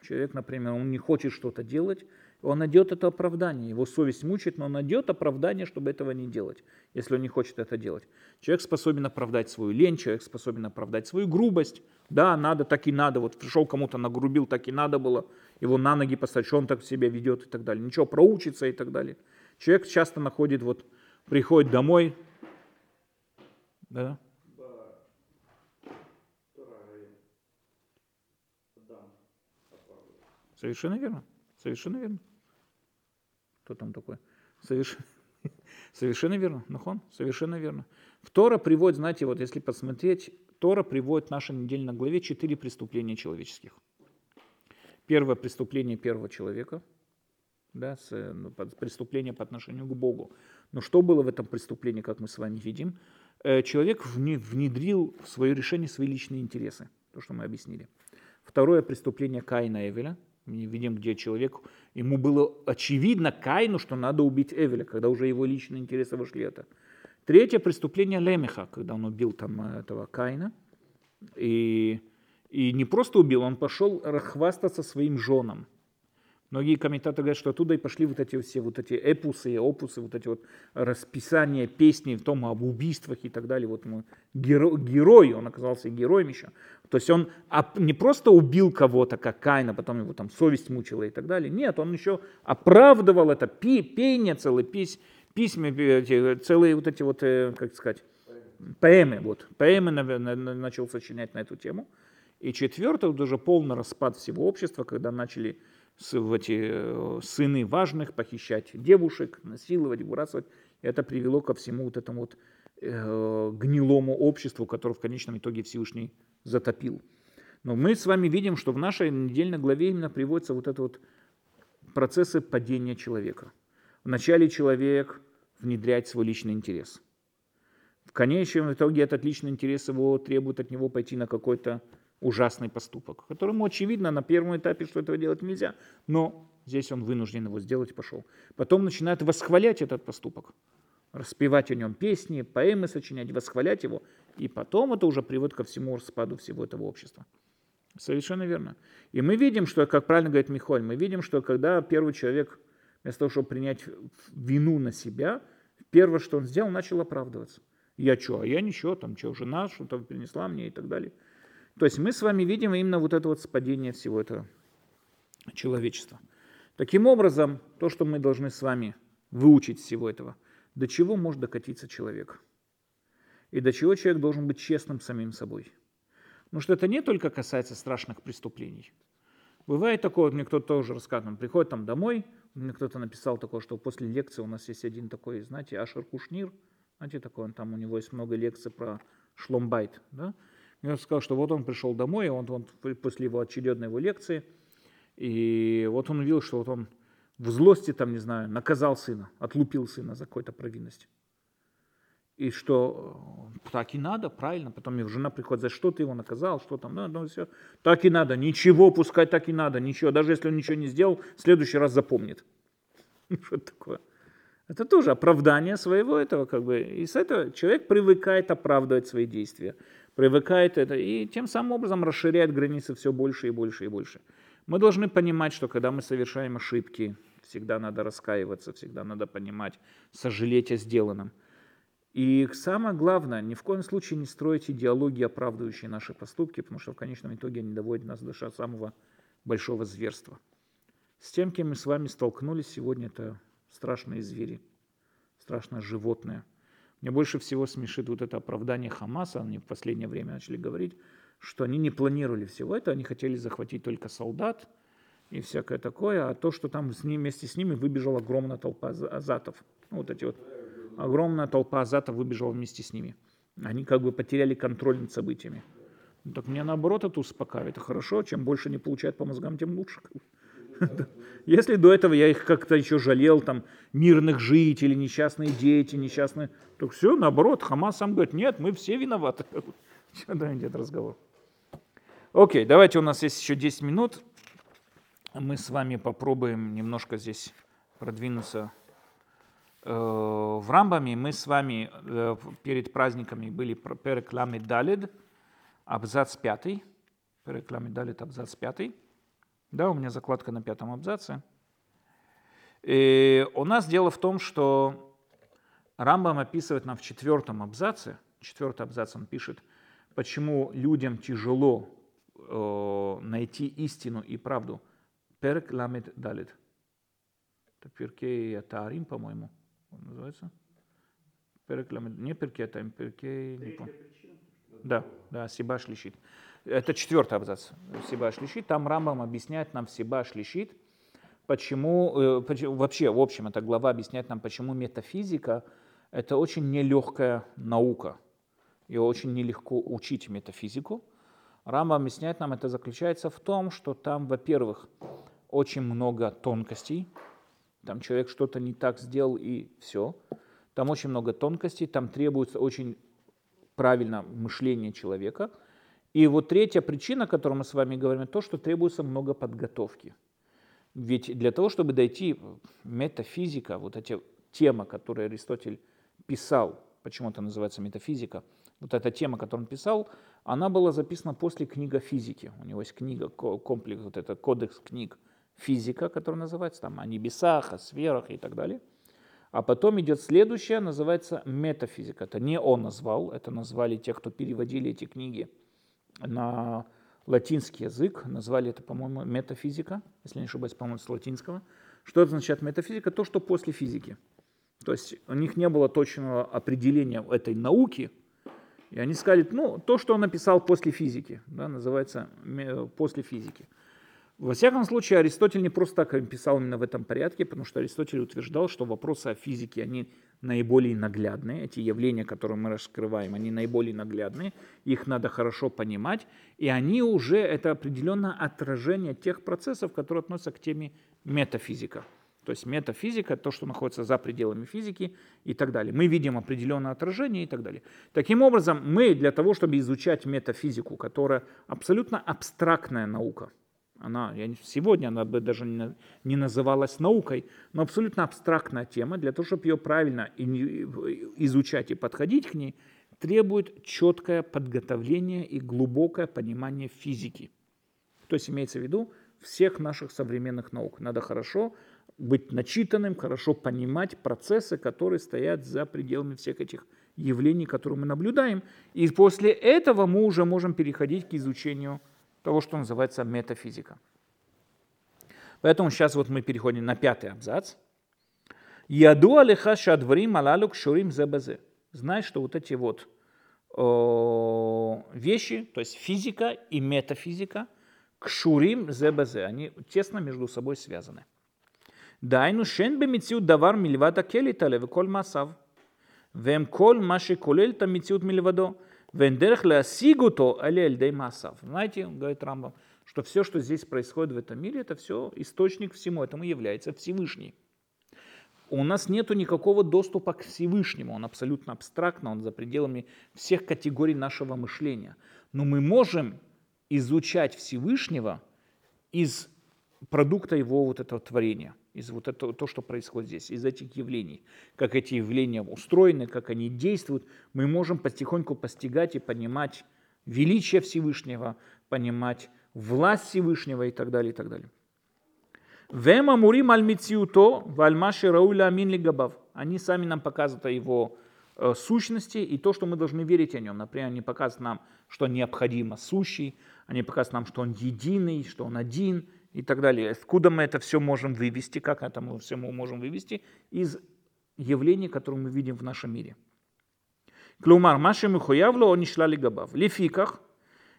Человек, например, он не хочет что-то делать, он найдет это оправдание. Его совесть мучает, но он найдет оправдание, чтобы этого не делать, если он не хочет это делать. Человек способен оправдать свою лень, человек способен оправдать свою грубость. Да, надо, так и надо. Вот пришел кому-то нагрубил, так и надо было. Его на ноги поставить, что он так себя ведет и так далее. Ничего, проучится и так далее. Человек часто находит, вот, приходит домой, да, Совершенно верно. Совершенно верно. Кто там такой? Совершенно, совершенно верно. Нахон, совершенно верно. В Тора приводит, знаете, вот если посмотреть, Тора приводит в нашей недельной главе четыре преступления человеческих. Первое преступление первого человека, да, с, ну, преступление по отношению к Богу. Но что было в этом преступлении, как мы с вами видим? Э, человек внедрил в свое решение свои личные интересы, то, что мы объяснили. Второе преступление Каина Эвеля – мы видим, где человек, ему было очевидно Кайну, что надо убить Эвеля, когда уже его личные интересы вошли это. Третье преступление Лемеха, когда он убил там э, этого Кайна. И, и не просто убил, он пошел хвастаться своим женам. Многие комментаторы говорят, что оттуда и пошли вот эти все вот эти эпусы, опусы, вот эти вот расписания песни в том об убийствах и так далее. Вот ему геро, герой, он оказался героем еще. То есть он не просто убил кого-то, как Каина, потом его там совесть мучила и так далее. Нет, он еще оправдывал это пение целое, пись, письма, целые вот эти вот, э, как сказать, поэмы. Вот, поэмы начал сочинять на эту тему. И четвертое, уже полный распад всего общества, когда начали в эти э, сыны важных, похищать девушек, насиловать, выбрасывать. Это привело ко всему вот этому вот э, гнилому обществу, которое в конечном итоге Всевышний затопил. Но мы с вами видим, что в нашей недельной главе именно приводятся вот это вот процессы падения человека. Вначале человек внедряет свой личный интерес. В конечном итоге этот личный интерес его требует от него пойти на какой-то ужасный поступок, которому очевидно на первом этапе, что этого делать нельзя, но здесь он вынужден его сделать и пошел. Потом начинает восхвалять этот поступок, распевать о нем песни, поэмы сочинять, восхвалять его, и потом это уже приводит ко всему распаду всего этого общества. Совершенно верно. И мы видим, что, как правильно говорит Михаил, мы видим, что когда первый человек, вместо того, чтобы принять вину на себя, первое, что он сделал, начал оправдываться. Я что, а я ничего, там что, жена что-то принесла мне и так далее. То есть мы с вами видим именно вот это вот спадение всего этого человечества. Таким образом, то, что мы должны с вами выучить всего этого, до чего может докатиться человек. И до чего человек должен быть честным самим собой. Потому что это не только касается страшных преступлений. Бывает такое, вот мне кто-то тоже рассказывал, приходит там домой, мне кто-то написал такое, что после лекции у нас есть один такой, знаете, Ашер Кушнир, знаете, такой, он там, у него есть много лекций про шломбайт, да, я сказал, что вот он пришел домой, он, он после его очередной его лекции, и вот он увидел, что вот он в злости, там, не знаю, наказал сына, отлупил сына за какую-то провинность. И что э, так и надо, правильно. Потом его жена приходит, за что ты его наказал, что там, ну, ну все. Так и надо, ничего, пускай так и надо, ничего. Даже если он ничего не сделал, в следующий раз запомнит. Что такое? Это тоже оправдание своего этого, как бы. И с этого человек привыкает оправдывать свои действия привыкает это и тем самым образом расширяет границы все больше и больше и больше. Мы должны понимать, что когда мы совершаем ошибки, всегда надо раскаиваться, всегда надо понимать, сожалеть о сделанном. И самое главное, ни в коем случае не строить идеологии, оправдывающие наши поступки, потому что в конечном итоге они доводят нас до самого большого зверства. С тем, кем мы с вами столкнулись сегодня, это страшные звери, страшное животное. Мне больше всего смешит вот это оправдание Хамаса, они в последнее время начали говорить, что они не планировали всего этого, они хотели захватить только солдат и всякое такое, а то, что там с ними, вместе с ними выбежала огромная толпа азатов. Ну, вот эти вот огромная толпа азатов выбежала вместе с ними. Они как бы потеряли контроль над событиями. Ну, так мне наоборот это успокаивает. Это хорошо, чем больше не получают по мозгам, тем лучше. Если до этого я их как-то еще жалел, там, мирных жителей, несчастные дети, несчастные, то все, наоборот, Хамас сам говорит, нет, мы все виноваты. Что идет разговор. Окей, давайте у нас есть еще 10 минут. Мы с вами попробуем немножко здесь продвинуться э, в Рамбаме. Мы с вами э, перед праздниками были переклами Далид, абзац 5. Переклами Далид, абзац 5. Да, у меня закладка на пятом абзаце. И у нас дело в том, что Рамбам описывает нам в четвертом абзаце, четвертый абзац он пишет, почему людям тяжело э, найти истину и правду. Перк ламет далит. Это перкей Таарим, по-моему, он называется. Перк ламет, не перкей, это перкей, не помню. Да, да, Сиба шлищит. Это четвертый абзац Сиба шлищит. Там Рамбам объясняет нам Сиба шлищит, почему, э, вообще, в общем, эта глава объясняет нам, почему метафизика – это очень нелегкая наука. И очень нелегко учить метафизику. Рамбам объясняет нам, это заключается в том, что там, во-первых, очень много тонкостей. Там человек что-то не так сделал и все. Там очень много тонкостей, там требуется очень правильно мышление человека. И вот третья причина, о которой мы с вами говорим, то, что требуется много подготовки. Ведь для того, чтобы дойти метафизика, вот эти тема, которую Аристотель писал, почему это называется метафизика, вот эта тема, которую он писал, она была записана после книга физики. У него есть книга, комплекс, вот это кодекс книг физика, который называется там о небесах, о сферах и так далее. А потом идет следующее, называется метафизика. Это не он назвал, это назвали те, кто переводили эти книги на латинский язык. Назвали это, по-моему, метафизика, если не ошибаюсь, по-моему, с латинского. Что это означает метафизика? То, что после физики. То есть у них не было точного определения этой науки, и они сказали, ну, то, что он написал после физики, да, называется после физики. Во всяком случае, Аристотель не просто так писал именно в этом порядке, потому что Аристотель утверждал, что вопросы о физике, они наиболее наглядные, эти явления, которые мы раскрываем, они наиболее наглядные, их надо хорошо понимать, и они уже, это определенное отражение тех процессов, которые относятся к теме метафизика. То есть метафизика, то, что находится за пределами физики и так далее. Мы видим определенное отражение и так далее. Таким образом, мы для того, чтобы изучать метафизику, которая абсолютно абстрактная наука, она, я, сегодня она бы даже не, не называлась наукой, но абсолютно абстрактная тема. Для того, чтобы ее правильно изучать и подходить к ней, требует четкое подготовление и глубокое понимание физики. То есть имеется в виду всех наших современных наук. Надо хорошо быть начитанным, хорошо понимать процессы, которые стоят за пределами всех этих явлений, которые мы наблюдаем. И после этого мы уже можем переходить к изучению того, что называется метафизика. Поэтому сейчас вот мы переходим на пятый абзац. Яду алиха шадврим алалук шурим зебазе. Знай, что вот эти вот э, вещи, то есть физика и метафизика, кшурим зебазе, они тесно между собой связаны. Дайну шен бемициут давар мильвата келитале веколь масав. Вем коль маши колель та мициут мильвадо. Вендерхля сигуто алель деймасав. Знаете, он говорит Рамбам, что все, что здесь происходит в этом мире, это все источник всему этому является Всевышний. У нас нет никакого доступа к Всевышнему, он абсолютно абстрактно, он за пределами всех категорий нашего мышления. Но мы можем изучать Всевышнего из продукта его вот этого творения из вот этого, то, что происходит здесь, из этих явлений, как эти явления устроены, как они действуют, мы можем потихоньку постигать и понимать величие Всевышнего, понимать власть Всевышнего и так далее, и так далее. Вема мурим аль мициуто вальмаши рауля амин лигабав. Они сами нам показывают о его э, сущности и то, что мы должны верить о нем. Например, они показывают нам, что необходимо сущий, они показывают нам, что он единый, что он один – и так далее. Откуда мы это все можем вывести, как это мы все мы можем вывести из явлений, которые мы видим в нашем мире. Клумар, маши михуявло, он шла габав. Лификах,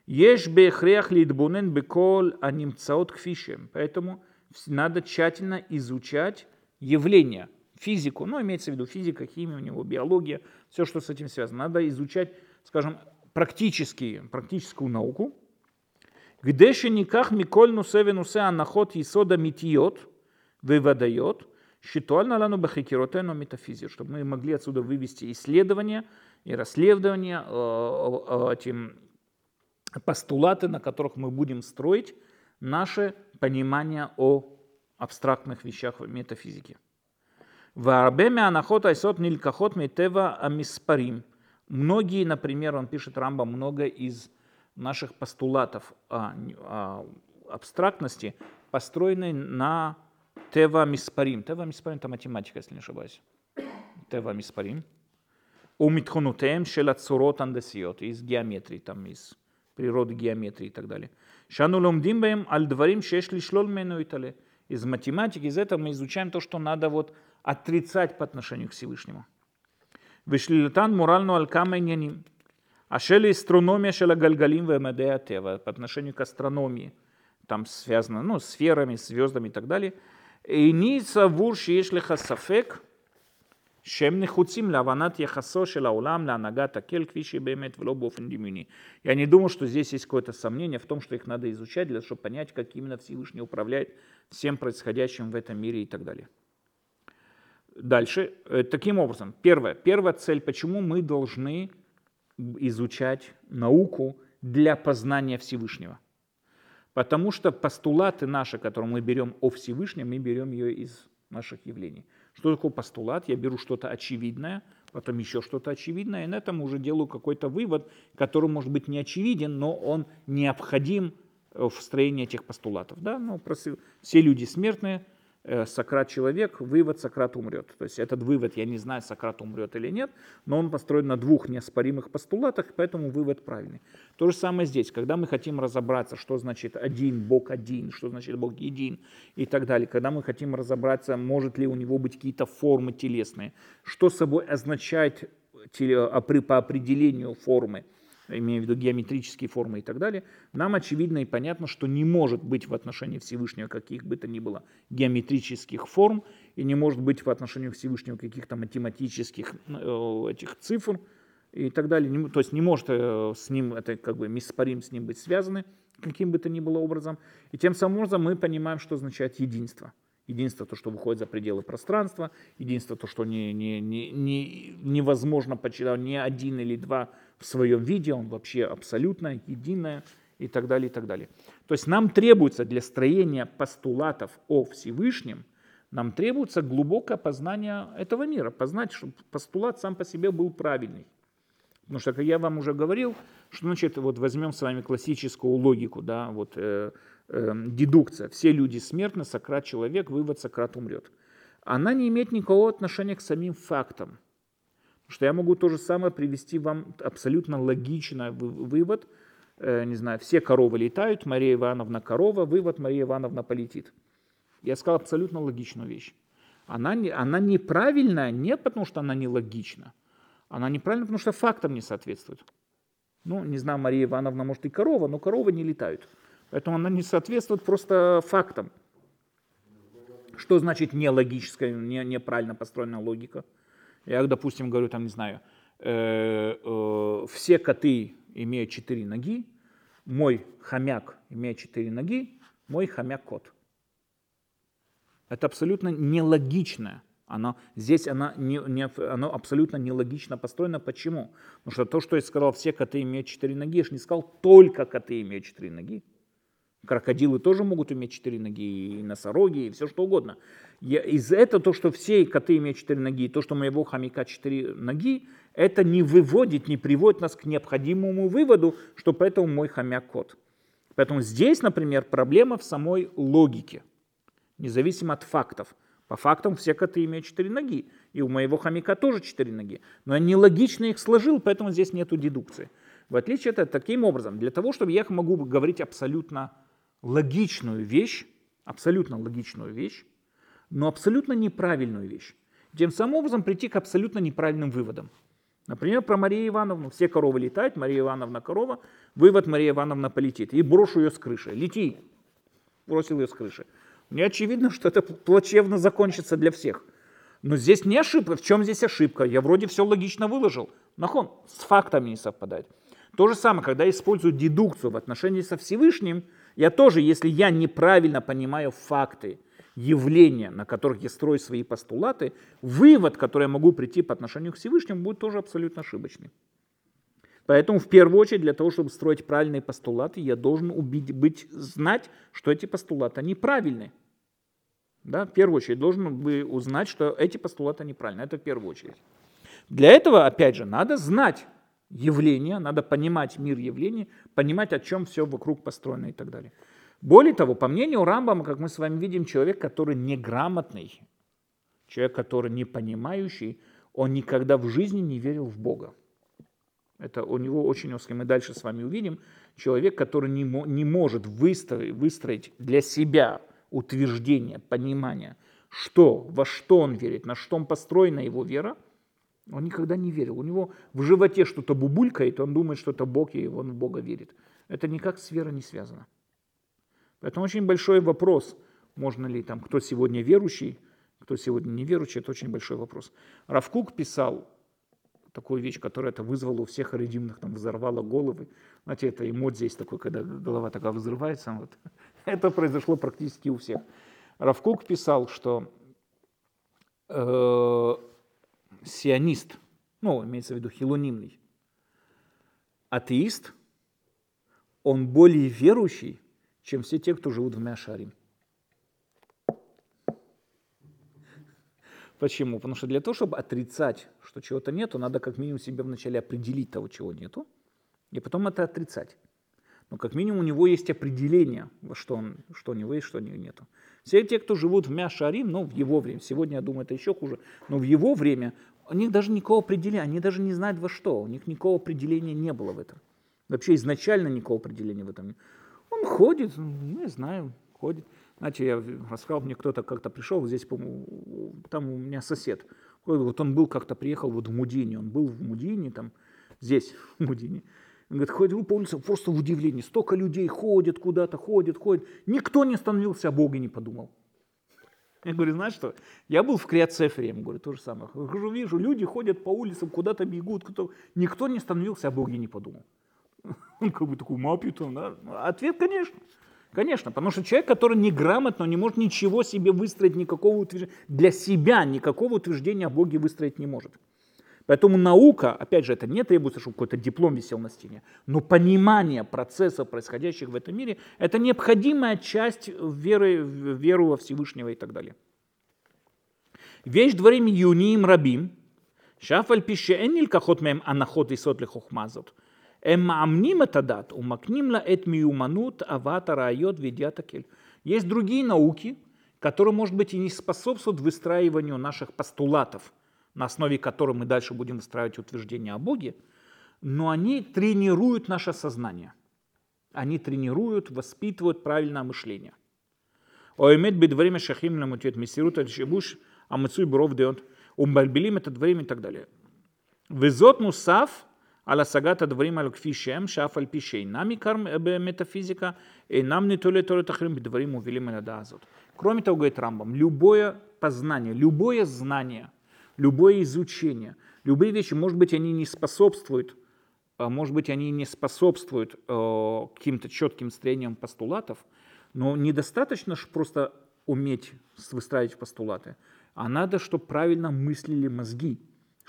ешь бехрех лидбунен бекол анимцаот кфишем. Поэтому надо тщательно изучать явления, физику, ну, имеется в виду физика, химия у него, биология, все, что с этим связано. Надо изучать, скажем, практические, практическую науку, где шениках миколь нусе венусе анахот исода митиот, выводает, щитуально лану бахикиротену метафизию, чтобы мы могли отсюда вывести исследования и расследования э, э, э, этим постулаты, на которых мы будем строить наше понимание о абстрактных вещах в метафизике. Варбеме анахот айсот нилькахот метева амиспарим. Многие, например, он пишет Рамба, много из наших постулатов о, абстрактности, построенной на Тева Миспарим. Тева Миспарим – это математика, если не ошибаюсь. Тева Миспарим. Умитхонутеем шелацурот андесиот. Из геометрии, там, из природы геометрии и так далее. Шану ломдимбаем альдварим шешли шлолмену итале. Из математики, из этого мы изучаем то, что надо вот отрицать по отношению к Всевышнему. Вишлилатан морально алькамайняним. А Ашели астрономия шела гальгалим в Атева по отношению к астрономии. Там связано ну, сферами, звездами и так далее. И ни савур шиешли хасафек, шем нехуцим лаванат яхасо шела улам ланагат акель квиши бемет в лобов Я не думал, что здесь есть какое-то сомнение в том, что их надо изучать, для того, чтобы понять, как именно Всевышний управляет всем происходящим в этом мире и так далее. Дальше, э, таким образом, первое, первая цель, почему мы должны изучать науку для познания Всевышнего. Потому что постулаты наши, которые мы берем о Всевышнем, мы берем ее из наших явлений. Что такое постулат? Я беру что-то очевидное, потом еще что-то очевидное, и на этом уже делаю какой-то вывод, который может быть не очевиден, но он необходим в строении этих постулатов. Да? Ну, все люди смертные, Э, Сократ человек, вывод Сократ умрет. То есть этот вывод, я не знаю, Сократ умрет или нет, но он построен на двух неоспоримых постулатах, поэтому вывод правильный. То же самое здесь, когда мы хотим разобраться, что значит один, Бог один, что значит Бог един и так далее, когда мы хотим разобраться, может ли у него быть какие-то формы телесные, что собой означает по определению формы, имею в виду геометрические формы и так далее, нам очевидно и понятно, что не может быть в отношении Всевышнего каких бы то ни было геометрических форм, и не может быть в отношении Всевышнего каких-то математических э, этих цифр и так далее. То есть не может э, с ним, это как бы миспарим с ним быть связаны каким бы то ни было образом. И тем самым образом мы понимаем, что означает единство. Единство то, что выходит за пределы пространства, единство то, что не, не, не, не, невозможно почитать ни один или два в своем виде, он вообще абсолютно единое и так далее, и так далее. То есть нам требуется для строения постулатов о Всевышнем, нам требуется глубокое познание этого мира, познать, чтобы постулат сам по себе был правильный. Потому что, как я вам уже говорил, что значит, вот возьмем с вами классическую логику, да, вот э, э, дедукция. Все люди смертны, Сократ человек, вывод Сократ умрет. Она не имеет никакого отношения к самим фактам что я могу то же самое привести вам абсолютно логичный вывод. Э, не знаю, все коровы летают, Мария Ивановна корова, вывод Мария Ивановна полетит. Я сказал абсолютно логичную вещь. Она, не, она неправильная не потому, что она нелогична. Она неправильная, потому что фактам не соответствует. Ну, не знаю, Мария Ивановна, может, и корова, но коровы не летают. Поэтому она не соответствует просто фактам. Что значит нелогическая, не, неправильно построенная логика? Я, допустим, говорю, там, не знаю, э, э, все коты имеют четыре ноги, мой хомяк имеет четыре ноги, мой хомяк кот. Это абсолютно нелогично. Оно, здесь оно, не, не, оно абсолютно нелогично построено. Почему? Потому что то, что я сказал, все коты имеют четыре ноги, я же не сказал, только коты имеют четыре ноги. Крокодилы тоже могут иметь четыре ноги, и носороги, и все что угодно. Я, из этого то, что все коты имеют четыре ноги, и то, что у моего хомяка четыре ноги, это не выводит, не приводит нас к необходимому выводу, что поэтому мой хомяк кот. Поэтому здесь, например, проблема в самой логике, независимо от фактов. По фактам все коты имеют четыре ноги, и у моего хомяка тоже четыре ноги. Но я нелогично их сложил, поэтому здесь нет дедукции. В отличие от этого, таким образом, для того, чтобы я могу говорить абсолютно логичную вещь, абсолютно логичную вещь, но абсолютно неправильную вещь. Тем самым образом прийти к абсолютно неправильным выводам. Например, про Марию Ивановну. Все коровы летают, Мария Ивановна корова, вывод Мария Ивановна полетит. И брошу ее с крыши. Лети. Бросил ее с крыши. Мне очевидно, что это плачевно закончится для всех. Но здесь не ошибка. В чем здесь ошибка? Я вроде все логично выложил. Нахон, с фактами не совпадает. То же самое, когда я использую дедукцию в отношении со Всевышним, я тоже, если я неправильно понимаю факты, явления, на которых я строю свои постулаты, вывод, который я могу прийти по отношению к Всевышнему, будет тоже абсолютно ошибочный. Поэтому в первую очередь для того, чтобы строить правильные постулаты, я должен убить, быть, знать, что эти постулаты неправильные. Да, в первую очередь должен бы узнать, что эти постулаты неправильные. Это в первую очередь. Для этого, опять же, надо знать явления, надо понимать мир явлений, понимать, о чем все вокруг построено и так далее. Более того, по мнению Рамбама, как мы с вами видим, человек, который неграмотный, человек, который не понимающий, он никогда в жизни не верил в Бога. Это у него очень узкий. Мы дальше с вами увидим. Человек, который не, не может выстроить, выстроить для себя утверждение, понимание, что, во что он верит, на что он построена его вера, он никогда не верил. У него в животе что-то бубулькает, он думает, что это Бог, и он в Бога верит. Это никак с верой не связано. Поэтому очень большой вопрос, можно ли там, кто сегодня верующий, кто сегодня неверующий, это очень большой вопрос. Равкук писал такую вещь, которая это вызвала у всех аредимных, там взорвала головы. Знаете, это эмодзи есть такой, когда голова такая взрывается. Вот. Это произошло практически у всех. Равкук писал, что э, сионист, ну, имеется в виду хилонимный, атеист, он более верующий, чем все те, кто живут в Мяшарим. Почему? Потому что для того, чтобы отрицать, что чего-то нету, надо как минимум себе вначале определить того, чего нету, и потом это отрицать. Но как минимум у него есть определение, что, он, что у него есть, что у него нету. Все те, кто живут в Мяшарим, ну, в его время, сегодня, я думаю, это еще хуже, но в его время у них даже никакого определения, они даже не знают во что, у них никакого определения не было в этом. Вообще изначально никакого определения в этом. Он ходит, ну, не знаю, ходит. Знаете, я рассказал, мне кто-то как-то пришел, здесь, там у меня сосед, вот он был как-то, приехал вот в Мудине, он был в Мудине, там, здесь, в Мудине. Он говорит, ходил по улице, просто в удивлении, столько людей ходит куда-то, ходит, ходит. Никто не остановился, о Боге не подумал. Я говорю, знаешь что, я был в Криоцефере, говорю, то же самое. Говорю, вижу, люди ходят по улицам, куда-то бегут, кто... никто не остановился, о Боге не подумал. Он как бы такой мапью там, да? Ответ, конечно. Конечно, потому что человек, который неграмотно, не может ничего себе выстроить, никакого утверждения, для себя никакого утверждения о Боге выстроить не может. Поэтому наука, опять же, это не требуется, чтобы какой-то диплом висел на стене, но понимание процессов, происходящих в этом мире, это необходимая часть веры, веру во Всевышнего и так далее. Вещь дворим юниим рабим, шафаль пище энниль кахот мем анахот и сот лихохмазот, эм маамним это дат, умакним эт миуманут авата райот ведятакель. Есть другие науки, которые, может быть, и не способствуют выстраиванию наших постулатов – на основе которой мы дальше будем выстраивать утверждения о Боге, но они тренируют наше сознание. Они тренируют, воспитывают правильное мышление. Оэмет бит время шахим ламутет мессирут альшибуш амыцуй бров деонт умбальбилим это время и так далее. Везот мусав аля сагат адварим аль кфишем шаф аль пишей нами карм э, метафизика и нам не то ли то ли тахрим бит время увелим аля Кроме того, говорит Рамбам, любое познание, любое знание – любое изучение, любые вещи, может быть, они не способствуют, может быть, они не способствуют э, каким-то четким строениям постулатов, но недостаточно же просто уметь выстраивать постулаты, а надо, чтобы правильно мыслили мозги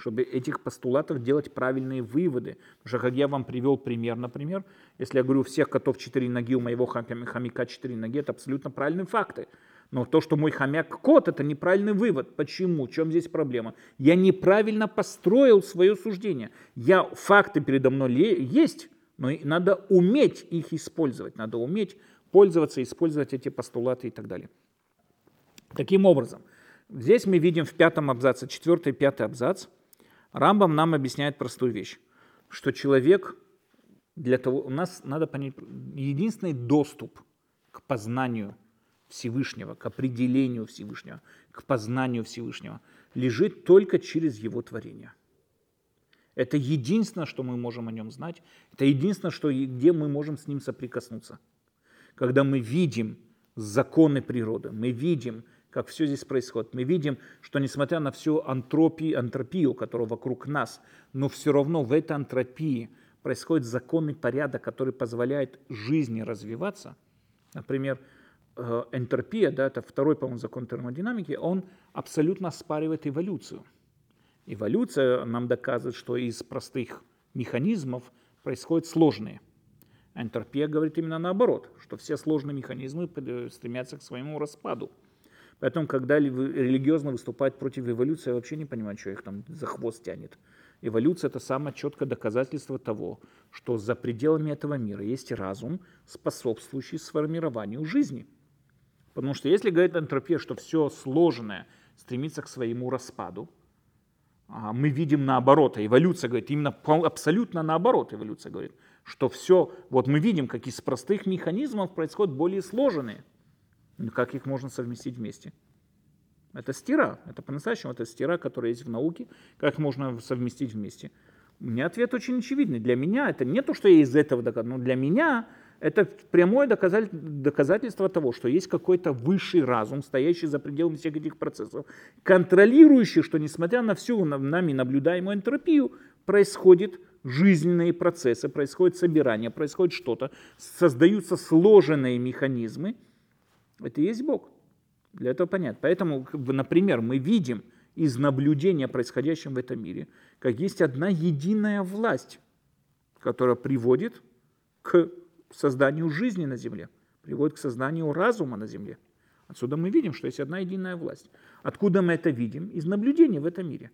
чтобы этих постулатов делать правильные выводы. Потому как я вам привел пример, например, если я говорю, у всех котов четыре ноги, у моего хомяка четыре ноги, это абсолютно правильные факты. Но то, что мой хомяк кот, это неправильный вывод. Почему? В чем здесь проблема? Я неправильно построил свое суждение. Я, факты передо мной есть, но надо уметь их использовать. Надо уметь пользоваться, использовать эти постулаты и так далее. Таким образом, здесь мы видим в пятом абзаце, четвертый пятый абзац – Рамбам нам объясняет простую вещь, что человек для того, у нас надо понять, единственный доступ к познанию Всевышнего, к определению Всевышнего, к познанию Всевышнего лежит только через его творение. Это единственное, что мы можем о нем знать. Это единственное, что, где мы можем с ним соприкоснуться. Когда мы видим законы природы, мы видим, как все здесь происходит. Мы видим, что несмотря на всю антропию, антропию, которая вокруг нас, но все равно в этой антропии происходит законный порядок, который позволяет жизни развиваться. Например, энтропия, да, это второй, по-моему, закон термодинамики, он абсолютно оспаривает эволюцию. Эволюция нам доказывает, что из простых механизмов происходят сложные. Энтропия говорит именно наоборот, что все сложные механизмы стремятся к своему распаду. Поэтому, когда религиозно выступают против эволюции, я вообще не понимаю, что их там за хвост тянет. Эволюция – это самое четкое доказательство того, что за пределами этого мира есть разум, способствующий сформированию жизни. Потому что если говорит энтропия, что все сложное стремится к своему распаду, а мы видим наоборот, а эволюция говорит именно абсолютно наоборот, эволюция говорит, что все, вот мы видим, как из простых механизмов происходят более сложные. Как их можно совместить вместе? Это стира, это по-настоящему, это стира, которая есть в науке, как можно совместить вместе. У меня ответ очень очевидный. Для меня это не то, что я из этого доказываю, но для меня это прямое доказательство того, что есть какой-то высший разум, стоящий за пределами всех этих процессов, контролирующий, что несмотря на всю нами наблюдаемую энтропию, происходят жизненные процессы, происходит собирание, происходит что-то, создаются сложенные механизмы. Это и есть Бог. Для этого понятно. Поэтому, например, мы видим из наблюдения происходящего в этом мире, как есть одна единая власть, которая приводит к созданию жизни на земле, приводит к созданию разума на земле. Отсюда мы видим, что есть одна единая власть. Откуда мы это видим? Из наблюдения в этом мире.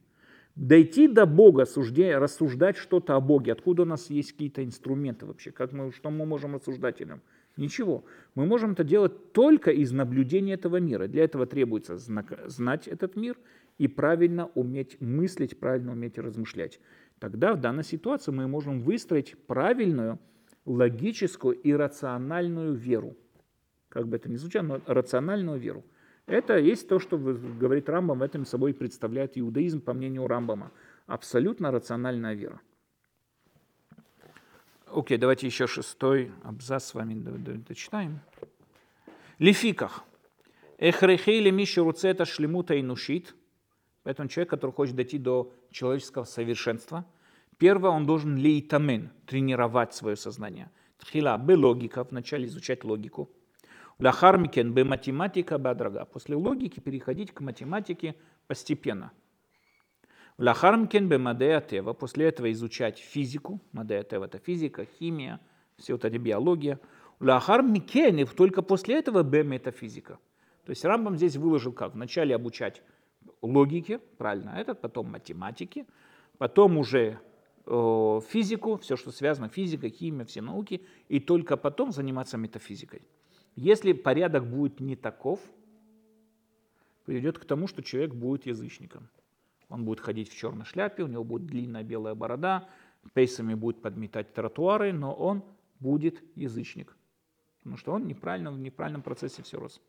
Дойти до Бога, суждя, рассуждать что-то о Боге, откуда у нас есть какие-то инструменты вообще, как мы, что мы можем рассуждать о нем? Ничего. Мы можем это делать только из наблюдения этого мира. Для этого требуется знать этот мир и правильно уметь мыслить, правильно уметь размышлять. Тогда в данной ситуации мы можем выстроить правильную, логическую и рациональную веру. Как бы это ни звучало, но рациональную веру. Это есть то, что говорит Рамбам, в этом собой представляет иудаизм, по мнению Рамбама. Абсолютно рациональная вера. Окей, давайте еще шестой абзац с вами дочитаем. Лификах. Эхрехей лемиши руцета шлемута и нушит. Поэтому человек, который хочет дойти до человеческого совершенства, первое, он должен лейтамен, тренировать свое сознание. תחילה, בלוגיקה, вначале изучать логику. לאחר מכן, במתמטיקה, בהדרגה. После логики переходить к математике постепенно – לאחר מכן במדעי הטבע, после этого изучать физику, מדעי הטבע это физика, химия, все вот эти биология. לאחר מכן, только после этого במטפיזיקה. То есть Рамбам здесь выложил как? Вначале обучать логике, правильно, этот, потом математике, потом уже физику, все, что связано, физика, химия, все науки, и только потом заниматься метафизикой. Если порядок будет не таков, приведет к тому, что человек будет язычником. Он будет ходить в черной шляпе, у него будет длинная белая борода, пейсами будет подметать тротуары, но он будет язычник. Потому что он неправильно, в неправильном процессе все рос.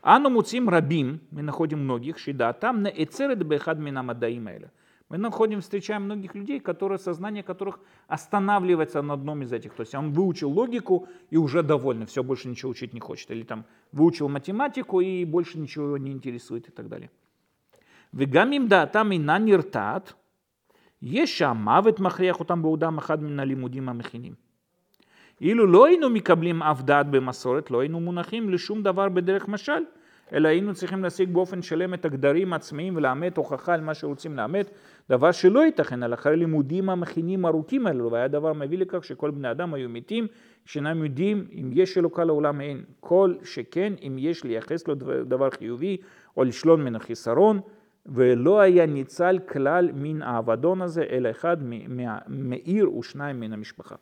Ану муцим рабим, мы находим многих, шида, там на эцеред бехад минамадаимэля. Мы находим, встречаем многих людей, которые, сознание которых останавливается на одном из этих. То есть он выучил логику и уже доволен, все, больше ничего учить не хочет. Или там выучил математику и больше ничего его не интересует и так далее. Вегамим да там и на ниртат, еша мавит махреху там бауда махадмина лимудима махиним. Или лойну микаблим авдат бемасорет, лойну мунахим лишум давар бедерех машаль. אלא היינו צריכים להשיג באופן שלם את הגדרים העצמיים ולאמת הוכחה על מה שרוצים לאמת, דבר שלא ייתכן, אלא אחרי לימודים המכינים ארוכים האלו, והיה דבר מביא לכך שכל בני אדם היו מתים, שאינם יודעים אם יש אלוקה לעולם אין, כל שכן אם יש לייחס לו דבר חיובי או לשלול מן החיסרון, ולא היה ניצל כלל מן האבדון הזה, אלא אחד מעיר ушнайм מן המשפחה.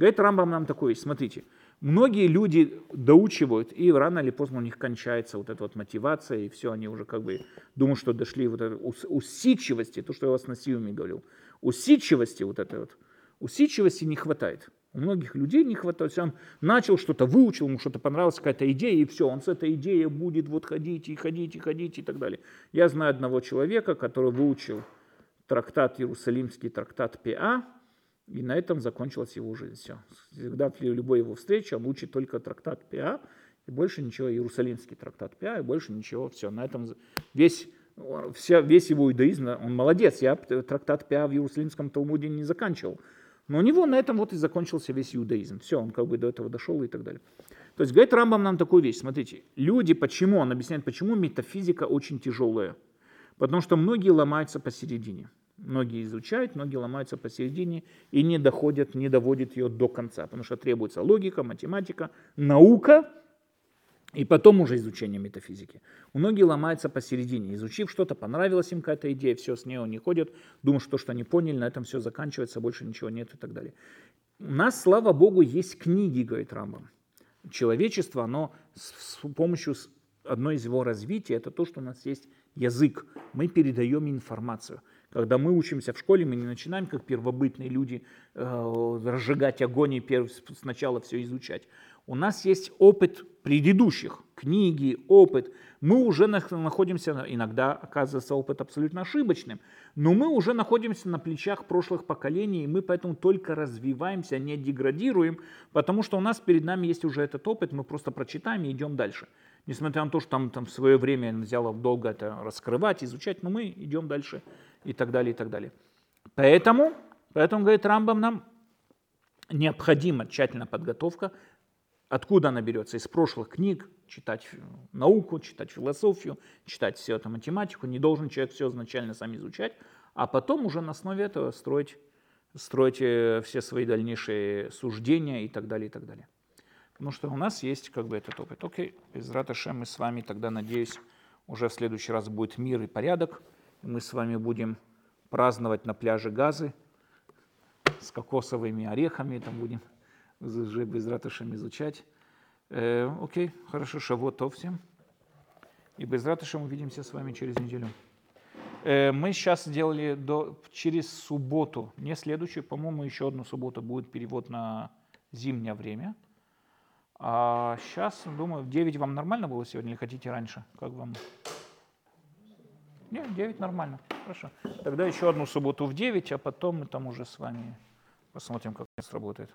Говорит Рамбам нам такое, смотрите, многие люди доучивают, и рано или поздно у них кончается вот эта вот мотивация, и все, они уже как бы думают, что дошли вот этой усидчивости, то, что я вас на Сиуме говорил, усидчивости вот этой вот, усидчивости не хватает. У многих людей не хватает. Он начал что-то, выучил, ему что-то понравилась какая-то идея, и все, он с этой идеей будет вот ходить и ходить и ходить и так далее. Я знаю одного человека, который выучил трактат Иерусалимский, трактат Пиа, и на этом закончилась его жизнь. Все. Всегда в любой его встрече он учит только трактат Пиа, и больше ничего, Иерусалимский трактат Пиа, и больше ничего, все. На этом весь, вся, весь его иудаизм, он молодец. Я трактат Пиа в Иерусалимском Талмуде не заканчивал. Но у него на этом вот и закончился весь иудаизм. Все, он как бы до этого дошел и так далее. То есть говорит Рамбам нам такую вещь. Смотрите, люди, почему, он объясняет, почему метафизика очень тяжелая. Потому что многие ломаются посередине. Многие изучают, многие ломаются посередине и не доходят, не доводят ее до конца. Потому что требуется логика, математика, наука и потом уже изучение метафизики. У многих ломаются посередине. Изучив что-то, понравилась им какая-то идея, все, с ней они ходят, думают, что что они поняли, на этом все заканчивается, больше ничего нет и так далее. У нас, слава Богу, есть книги, говорит Рамбам человечество, оно с помощью одной из его развития, это то, что у нас есть язык. Мы передаем информацию. Когда мы учимся в школе, мы не начинаем, как первобытные люди, э, разжигать огонь и сначала все изучать. У нас есть опыт предыдущих, книги, опыт. Мы уже находимся, иногда оказывается опыт абсолютно ошибочным, но мы уже находимся на плечах прошлых поколений, и мы поэтому только развиваемся, не деградируем, потому что у нас перед нами есть уже этот опыт, мы просто прочитаем и идем дальше. Несмотря на то, что там, там в свое время взяло долго это раскрывать, изучать, но мы идем дальше и так далее, и так далее. Поэтому, поэтому говорит Рамбам нам, необходима тщательная подготовка Откуда она берется? Из прошлых книг, читать науку, читать философию, читать все это математику. Не должен человек все изначально сам изучать, а потом уже на основе этого строить, строить э, все свои дальнейшие суждения и так далее, и так далее. Потому что у нас есть как бы этот опыт. Окей, без раташа мы с вами тогда, надеюсь, уже в следующий раз будет мир и порядок. Мы с вами будем праздновать на пляже Газы с кокосовыми орехами, там будем уже без ратышем изучать. Э, окей, хорошо, шавот то всем. И без ратышем увидимся с вами через неделю. Э, мы сейчас сделали до, через субботу, не следующую, по-моему, еще одну субботу будет перевод на зимнее время. А сейчас, думаю, в 9 вам нормально было сегодня или хотите раньше? Как вам? Нет, 9 нормально. Хорошо. Тогда еще одну субботу в 9, а потом мы там уже с вами посмотрим, как это сработает.